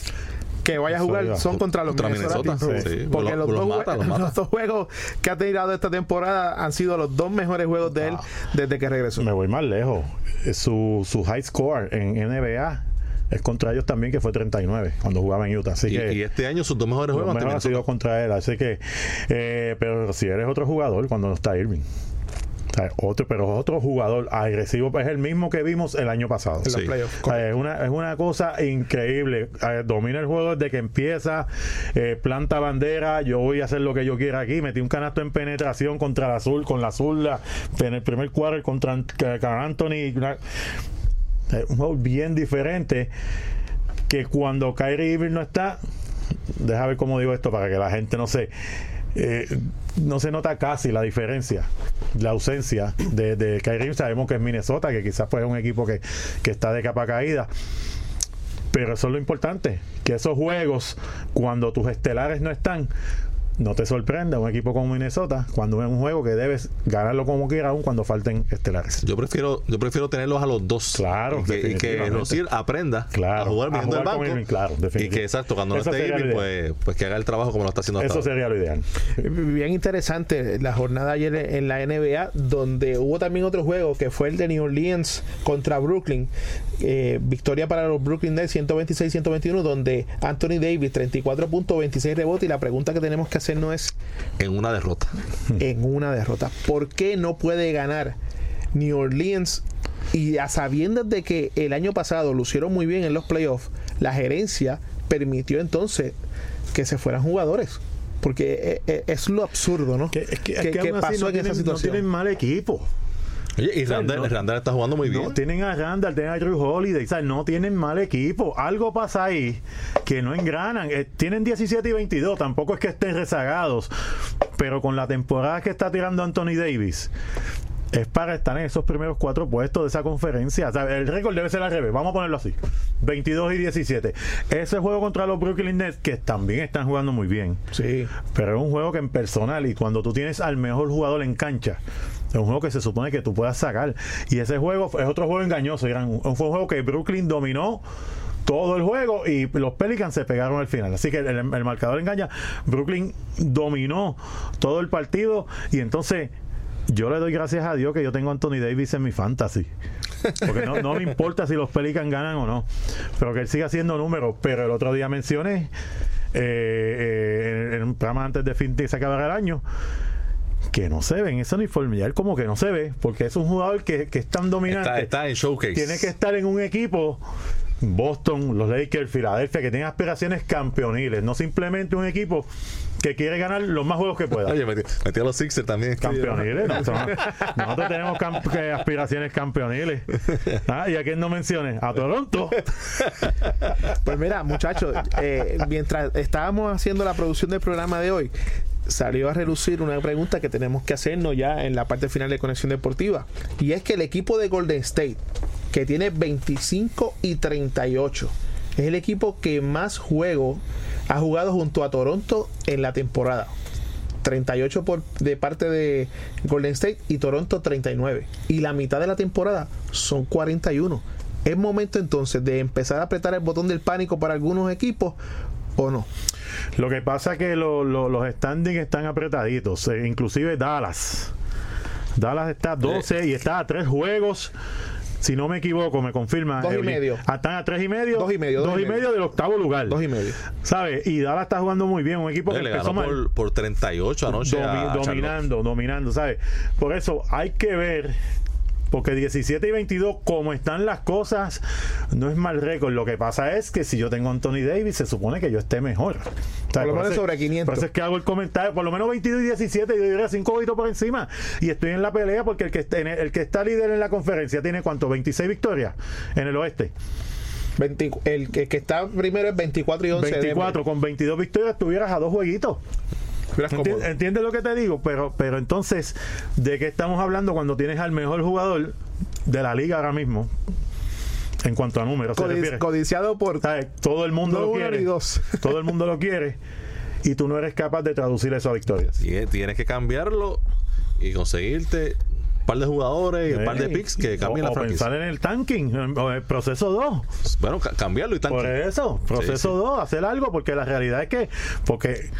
que vaya a jugar son contra los Contra Minnesota Minnesota, Timberwolves. sí. Porque Los- los, los dos, mata, jue- los mata. los dos juegos que ha tirado esta temporada han sido los dos mejores juegos de él desde que regresó. Me voy más lejos. Eh, Su, su high score en NBA es contra ellos también, que fue 39 cuando jugaba en Utah. Así Y, que y este año sus dos mejores juegos mejor ha ante sido contra él. Así que, eh, pero si eres otro jugador cuando no está Irving. O sea, otro, pero otro jugador agresivo es el mismo que vimos el año pasado. Sí. O sea, es, una, es una cosa increíble. Eh, domina el juego desde que empieza, eh, planta bandera. Yo voy a hacer lo que yo quiera aquí. Metí un canasto en penetración contra el azul, con la azul en el primer cuadro contra Carl Anthony. Un juego bien diferente que cuando Kyrie Irving no está, deja ver cómo digo esto para que la gente no se eh, no se nota casi la diferencia, la ausencia de, de Kyrie. Sabemos que es Minnesota, que quizás pues es un equipo que, que está de capa caída. Pero eso es lo importante, que esos juegos, cuando tus estelares no están, no te sorprenda un equipo como Minnesota, cuando es un juego que debes ganarlo como quiera, aún cuando falten estelares. Yo prefiero, yo prefiero tenerlos a los dos. Claro, y que, y que aprenda Claro, a jugar viniendo del banco. Irving, claro, y que exacto, cuando no esté Irving, pues, pues que haga el trabajo como lo está haciendo hasta Eso ahora. sería lo ideal. Bien interesante la jornada ayer en la NBA, donde hubo también otro juego que fue el de New Orleans contra Brooklyn. Eh, victoria para los Brooklyn Nets 126-121, donde Anthony Davis 34 puntos, 26 rebotes. Y la pregunta que tenemos que hacernos es: en una derrota. en una derrota, ¿por qué no puede ganar New Orleans? Y a sabiendas de que el año pasado lucieron muy bien en los playoffs, la gerencia permitió entonces que se fueran jugadores. Porque eh, eh, es lo absurdo, ¿no? Que, es que, es ¿Qué- que qué aún así pasó no en esa tienen, no situación? tienen mal equipo. Oye, y sea, Randall, no- Randall está jugando muy bien. No, tienen a Randall, tienen a Drew Holiday, ¿sabes? no tienen mal equipo. Algo pasa ahí que no engranan. Eh, tienen 17 y 22, tampoco es que estén rezagados, pero con la temporada que está tirando Anthony Davis. Es para estar en esos primeros cuatro puestos de esa conferencia. O sea, el récord debe ser al revés. Vamos a ponerlo así: 22 y 17. Ese juego contra los Brooklyn Nets, que también están jugando muy bien. Sí. Pero es un juego que en personal y cuando tú tienes al mejor jugador en cancha, es un juego que se supone que tú puedas sacar. Y ese juego es otro juego engañoso. Irán. Fue un juego que Brooklyn dominó todo el juego y los Pelicans se pegaron al final. Así que el, el marcador engaña. Brooklyn dominó todo el partido y entonces yo le doy gracias a Dios que yo tengo a Anthony Davis en mi fantasy. Porque no, no me importa si los Pelicans ganan o no. Pero que él siga haciendo números. Pero el otro día mencioné eh, eh, en, un programa antes de fin de se acabara el año que no se ve en esa uniformidad. Él como que no se ve porque es un jugador que, que es tan dominante. Está, está en showcase. Tiene que estar en un equipo. Boston, los Lakers, Filadelfia, que tienen aspiraciones campeoniles, no simplemente un equipo que quiere ganar los más juegos que pueda. Oye, metió, metió a los Sixers también. Campeoniles, no, son- nosotros tenemos camp- aspiraciones campeoniles. Ah, y a quién no mencione, a Toronto. Pues mira, muchachos, eh, mientras estábamos haciendo la producción del programa de hoy, salió a relucir una pregunta que tenemos que hacernos ya en la parte final de Conexión Deportiva. Y es que el equipo de Golden State, que tiene 25 y 38, es el equipo que más juego ha jugado junto a Toronto en la temporada. 38 por, de parte de Golden State y Toronto 39. Y la mitad de la temporada son 41. ¿Es momento entonces de empezar a apretar el botón del pánico para algunos equipos o no? Lo que pasa es que lo- lo- los standings están apretaditos, eh, inclusive Dallas. Dallas está a 12 y está a tres juegos. Si no me equivoco, me confirma. Dos y Evelyn. medio. Ah, Están a tres y medio. Dos y medio, Dos, y medio. del octavo lugar. Dos y medio. ¿Sabes? Y Dallas está jugando muy bien. Un equipo que Le empezó ganó mal. por, por 38 anoche. Domi- a Charlotte. dominando, dominando, ¿sabes? Por eso hay que ver, porque 17 y 22, como están las cosas, no es mal récord. Lo que pasa es que si yo tengo a Anthony Davis, se supone que yo esté mejor. O sea, Por lo menos sobre 500. Por eso es que hago el comentario, por lo menos 22 y 17, yo diría 5 ojitos por encima. Y estoy en la pelea porque el que, está- el que está líder en la conferencia tiene cuánto, 26 victorias en el oeste. 20 el, que- que está primero es 24 y 11. 24, con 22 victorias tuvieras a dos jueguitos. ¿Entiendes lo que te digo? Pero, pero entonces, ¿de qué estamos hablando cuando tienes al mejor jugador de la liga ahora mismo? En cuanto a números, se Codi- refiere. codiciado por ¿Sabes? Todo el mundo lo quiere. dos. Todo el mundo lo quiere. Y tú no eres capaz de traducir eso a victorias. Tie- Tienes que cambiarlo y conseguirte un par de jugadores y un par de picks que cambien o, la o franquicia. pensar en el tanking, en- o el proceso 2. Bueno, ca- cambiarlo y Por tanque. eso, proceso Sí, sí. 2, hacer algo, porque la realidad es que, porque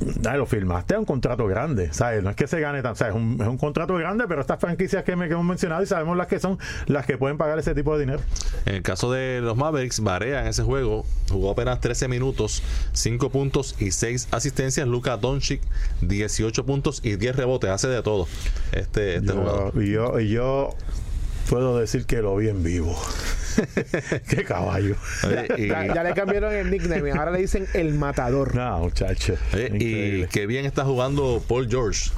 dale, lo firmaste a un contrato grande, ¿sabes? No es que se gane tan, ¿sabes? Es un, es un contrato grande, pero estas franquicias que, me, que hemos mencionado y sabemos las que son las que pueden pagar ese tipo de dinero. En el caso de los Mavericks, Barea en ese juego jugó apenas 13 minutos, 5 puntos y 6 asistencias. Luka Doncic, 18 puntos y 10 rebotes. Hace de todo este, este jugador. Y, yo, y yo puedo decir que lo vi en vivo. Qué caballo. Oye, y, Ya, ya le cambiaron el nickname. Ahora le dicen el matador. No, muchacho. oye, y qué bien está jugando Paul George.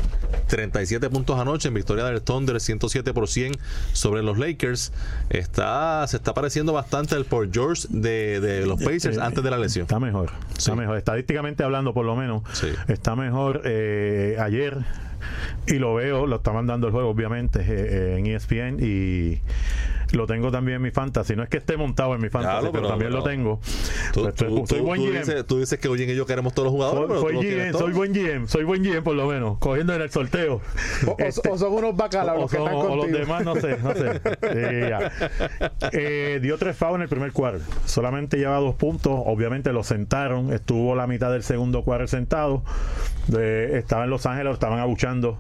37 puntos anoche en victoria del Thunder, 107 por 100 sobre los Lakers. Está, se está pareciendo bastante el Paul George de, de los Pacers Eh, antes de la lesión. Está mejor. Está Sí. mejor. Estadísticamente hablando, por lo menos. Sí. Está mejor eh, ayer. Y lo veo, lo está mandando el juego, obviamente, eh, eh, en ESPN. Y lo tengo también en mi fantasy. No es que esté montado en mi fantasy, Claro, pero, pero- también lo tengo. Tú, Pues, tú- soy- tú- buen tú GM. dices, tú dices que Eugene y yo queremos todos los jugadores, Soy, pero soy GM, soy buen GM, soy buen GM por lo menos, cogiendo en el sorteo. O, Este- o son unos bacalaos o, los que están o los demás, no sé, no sé. Sí, ya. Eh, dio tres fouls en el primer cuarto. Solamente lleva dos puntos. Obviamente lo sentaron. Estuvo la mitad del segundo cuarto sentado. De- estaba en Los Ángeles, lo estaban abuchando.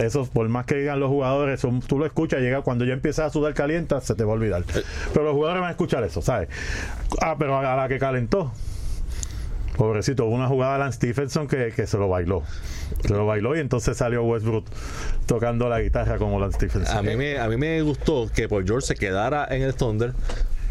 Eso, por más que digan los jugadores, eso, tú lo escuchas, llega cuando ya empiezas a sudar calienta, se te va a olvidar. Pero los jugadores van a escuchar eso, ¿sabes? Ah, pero a la que calentó. Pobrecito, hubo una jugada de Lance Stephenson que, que se lo bailó. Se lo bailó y entonces salió Westbrook tocando la guitarra como Lance Stephenson. A mí, me, a mí me gustó que Paul George se quedara en el Thunder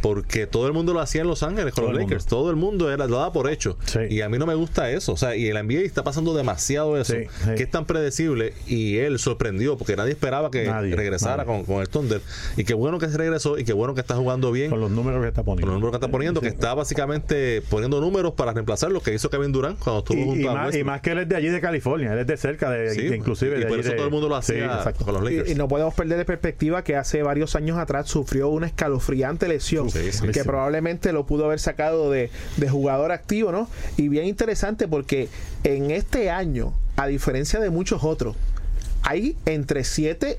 porque todo el mundo lo hacía en Los Ángeles con Todo los Lakers. Todo el mundo era, lo daba por hecho. Sí. Y a mí no me gusta eso. O sea, y el NBA está pasando demasiado eso, Sí, sí. que es tan predecible. Y él sorprendió porque nadie esperaba que Nadie, regresara nadie. Con, con el Thunder. Y qué bueno que se regresó y qué bueno que está jugando bien. Con los números que está Con poniendo. los números que está poniendo, que está básicamente poniendo números para reemplazar lo que hizo Kevin Durant cuando estuvo Y, junto y a más, y más que él es de allí de California, él es de cerca, de, Sí, de- inclusive y de por allí eso de- todo el mundo lo hacía con los Lakers. Y, y no podemos perder de perspectiva que hace varios años atrás sufrió una escalofriante lesión Sí, sí, que sí. probablemente lo pudo haber sacado de, de jugador activo, ¿no? Y bien interesante porque en este año, a diferencia de muchos otros, hay entre 7,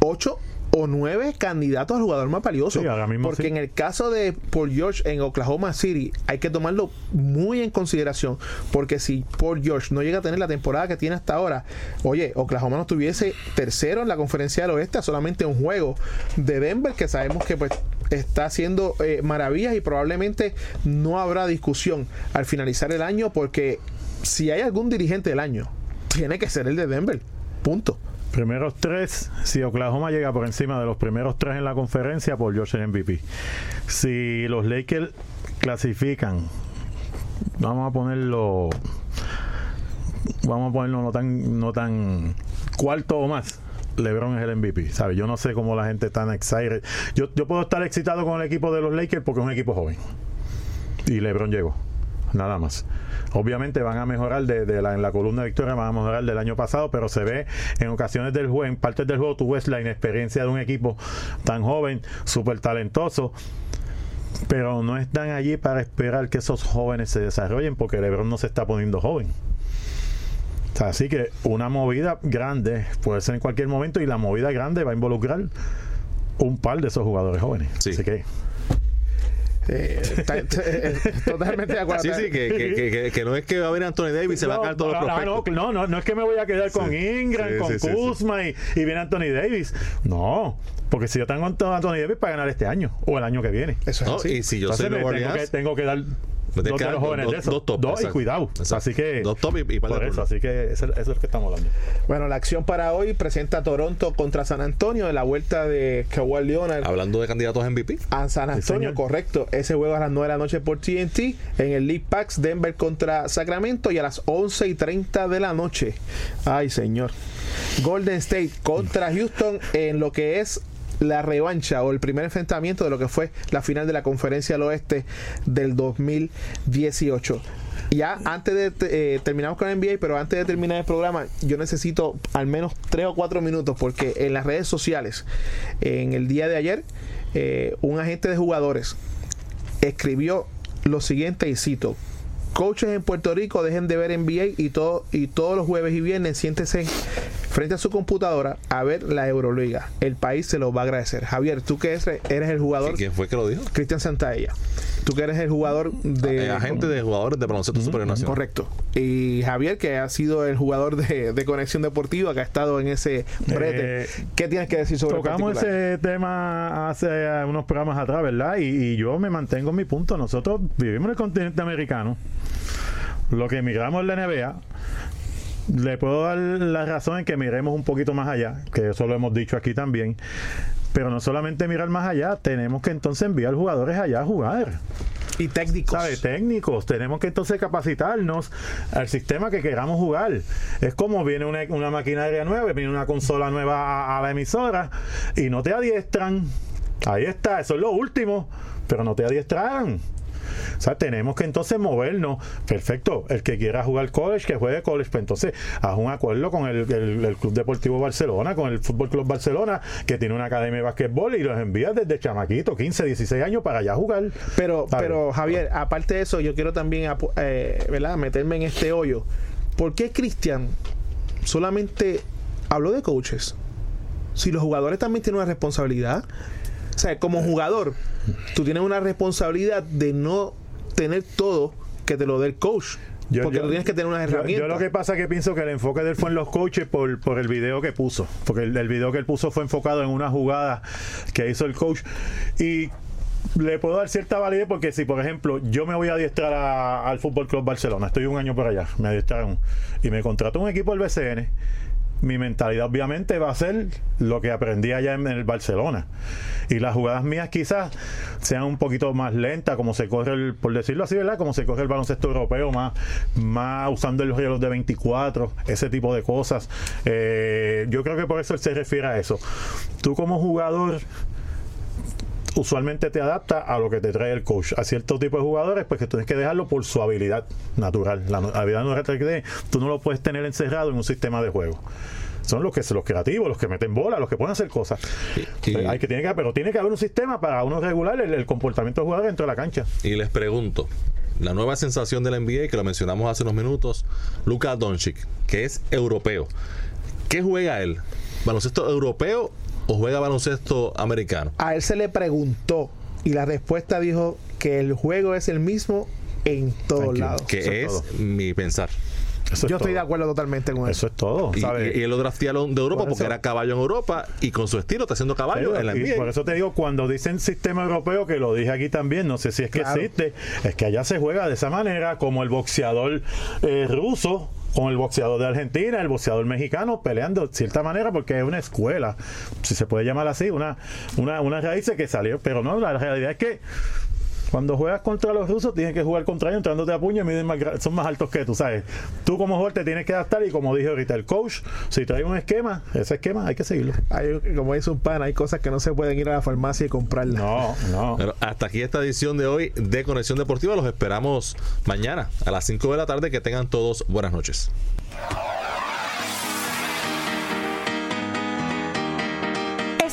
8 o 9 candidatos al jugador más valioso. Sí, ahora mismo porque sí. en el caso de Paul George en Oklahoma City hay que tomarlo muy en consideración porque si Paul George no llega a tener la temporada que tiene hasta ahora, oye, Oklahoma no estuviese tercero en la conferencia del oeste a solamente un juego de Denver que sabemos que pues está haciendo eh, maravillas y probablemente no habrá discusión al finalizar el año porque si hay algún dirigente del año tiene que ser el de Denver. Punto. Primeros tres, si Oklahoma llega por encima de los primeros tres en la conferencia, por George el MVP. Si los Lakers clasifican, vamos a ponerlo, vamos a ponerlo no tan, no tan cuarto o más. LeBron es el MVP, ¿sabes? Yo no sé cómo la gente está tan excited. Yo, yo puedo estar excitado con el equipo de los Lakers porque es un equipo joven. Y LeBron llegó. Nada más. Obviamente van a mejorar de, de la, en la columna de victoria, van a mejorar del año pasado, pero se ve en ocasiones del juego, en partes del juego, tú ves la inexperiencia de un equipo tan joven, súper talentoso. pero no están allí para esperar que esos jóvenes se desarrollen porque LeBron no se está poniendo joven. Así que una movida grande puede ser en cualquier momento y la movida grande va a involucrar un par de esos jugadores jóvenes. Sí. Así que Eh, está- eh, totalmente de acuerdo. Sí, sí, que, que, que, no es que va a venir Anthony Davis y se va a caer todos los no, prospectos. no, no, no es que me voy a quedar con Sí. Ingram, Sí, con sí. Kuzma y, y viene Anthony Davis. No, porque si yo tengo a Anthony Davis para ganar este año o el año que viene. Eso es No, así. y si yo Entonces soy tengo, tengo que dar me tienes dos de los jóvenes dos- de esos. dos top, Dos y cuidado. Exacto. Así que. Dos top y- y por eso, así que eso, eso es lo que estamos hablando. Bueno, la acción para hoy presenta Toronto contra San Antonio en la vuelta de Kawhi Leonard Hablando de candidatos a MVP. a San Antonio, correcto. Ese juego a las 9 de la noche por TNT. En el League Packs, Denver contra Sacramento. Y a las 11 y 30 de la noche. Ay, señor. Golden State contra Houston en lo que es la revancha o el primer enfrentamiento de lo que fue la final de la conferencia del oeste del 2018. Ya antes de eh, terminamos con el NBA, pero antes de terminar el programa, yo necesito al menos tres o cuatro minutos porque en las redes sociales, en el día de ayer, eh, un agente de jugadores escribió lo siguiente y cito. Coaches en Puerto Rico dejen de ver NBA y, todo, y todos los jueves y viernes siéntese frente a su computadora a ver la Euroliga. El país se lo va a agradecer. Javier, tú que eres, eres el jugador, ¿Quién fue que lo dijo? Cristian Santaella, tú que eres el jugador de... Eh, agente de jugadores de baloncesto superior nacional. Correcto. Y Javier, que ha sido el jugador de, de Conexión Deportiva, que ha estado en ese brete. Eh, ¿Qué tienes que decir sobre Tocamos ese tema hace eh, unos programas atrás, ¿verdad? Y, y yo me mantengo en mi punto. Nosotros vivimos en el continente americano. Lo que emigramos en la NBA, le puedo dar la razón en que miremos un poquito más allá, que eso lo hemos dicho aquí también. Pero no solamente mirar más allá, tenemos que entonces enviar jugadores allá a jugar. Y técnicos. ¿Sabe? Técnicos. Tenemos que entonces capacitarnos al sistema que queramos jugar. Es como viene una, una maquinaria nueva, viene una consola nueva a, a la emisora y no te adiestran. Ahí está, eso es lo último, pero no te adiestraron. O sea, tenemos que entonces movernos. Perfecto. El que quiera jugar college, que juegue college. Pues entonces, haz un acuerdo con el, el- el Club Deportivo Barcelona, con el Fútbol Club Barcelona, que tiene una academia de básquetbol y los envías desde chamaquito, 15, 16 años, para allá jugar. Pero, pero Javier, aparte de eso, yo quiero también eh, ¿verdad? meterme en este hoyo. ¿Por qué Cristian solamente habló de coaches? Si los jugadores también tienen una responsabilidad. O sea, como jugador, tú tienes una responsabilidad de no tener todo que te lo dé el coach. Yo- porque yo- tú tienes que tener unas Yo, herramientas. yo lo que pasa es que pienso que el enfoque de él fue en los coaches por, por el video que puso. Porque el, el video que él puso fue enfocado en una jugada que hizo el coach. Y le puedo dar cierta validez porque si, por ejemplo, yo me voy a adiestrar a- al Fútbol Club Barcelona, estoy un año por allá, me adiestraron y me contrató un equipo del BCN. Mi mentalidad obviamente va a ser lo que aprendí allá en, el Barcelona. Y las jugadas mías quizás sean un poquito más lentas, como se corre, el, por decirlo así, ¿verdad? Como se corre el baloncesto europeo, más, más usando el reloj de 24, ese tipo de cosas. Eh, yo creo que por eso él se refiere a eso. Tú como jugador usualmente te adapta a lo que te trae el coach. A cierto tipo de jugadores, pues que tienes que dejarlo por su habilidad natural. La no- habilidad natural que tiene, tú no lo puedes tener encerrado en un sistema de juego. Son los que los creativos, los que meten bola, los que pueden hacer cosas. Eh, Hay que, tiene que, pero tiene que haber un sistema para uno regular el, el comportamiento del jugador dentro de la cancha. Y les pregunto, la nueva sensación del NBA, que lo mencionamos hace unos minutos, Luka Doncic, que es europeo. ¿Qué juega él? ¿Baloncesto europeo o juega baloncesto americano? A él se le preguntó y la respuesta dijo que el juego es el mismo en todos lados. Que Eso es es todo. mi pensar. Eso es Yo estoy todo. de acuerdo totalmente con Eso eso. es todo. Y, ¿sabes? y- y él lo draftearon de Europa Por porque era caballo en Europa y con su estilo está haciendo caballo en la Y NBA. por eso te digo, cuando dicen sistema europeo, que lo dije aquí también, no sé si es que Claro. existe, es que allá se juega de esa manera, como el boxeador eh, ruso, con el boxeador de Argentina, el boxeador mexicano, peleando de cierta manera, porque es una escuela, si se puede llamar así, una, una, una raíz que salió, pero no, la realidad es que cuando juegas contra los rusos tienes que jugar contra ellos entrándote a puño y miden más gra- son más altos que tú, ¿sabes? Tú como jugador te tienes que adaptar y como dije ahorita, el coach, si trae un esquema, ese esquema hay que seguirlo. Hay- como dice un pan, hay cosas que no se pueden ir a la farmacia y comprarlas. No, no. Bueno, hasta aquí esta edición de hoy de Conexión Deportiva. Los esperamos mañana a las 5 de la tarde. Que tengan todos buenas noches.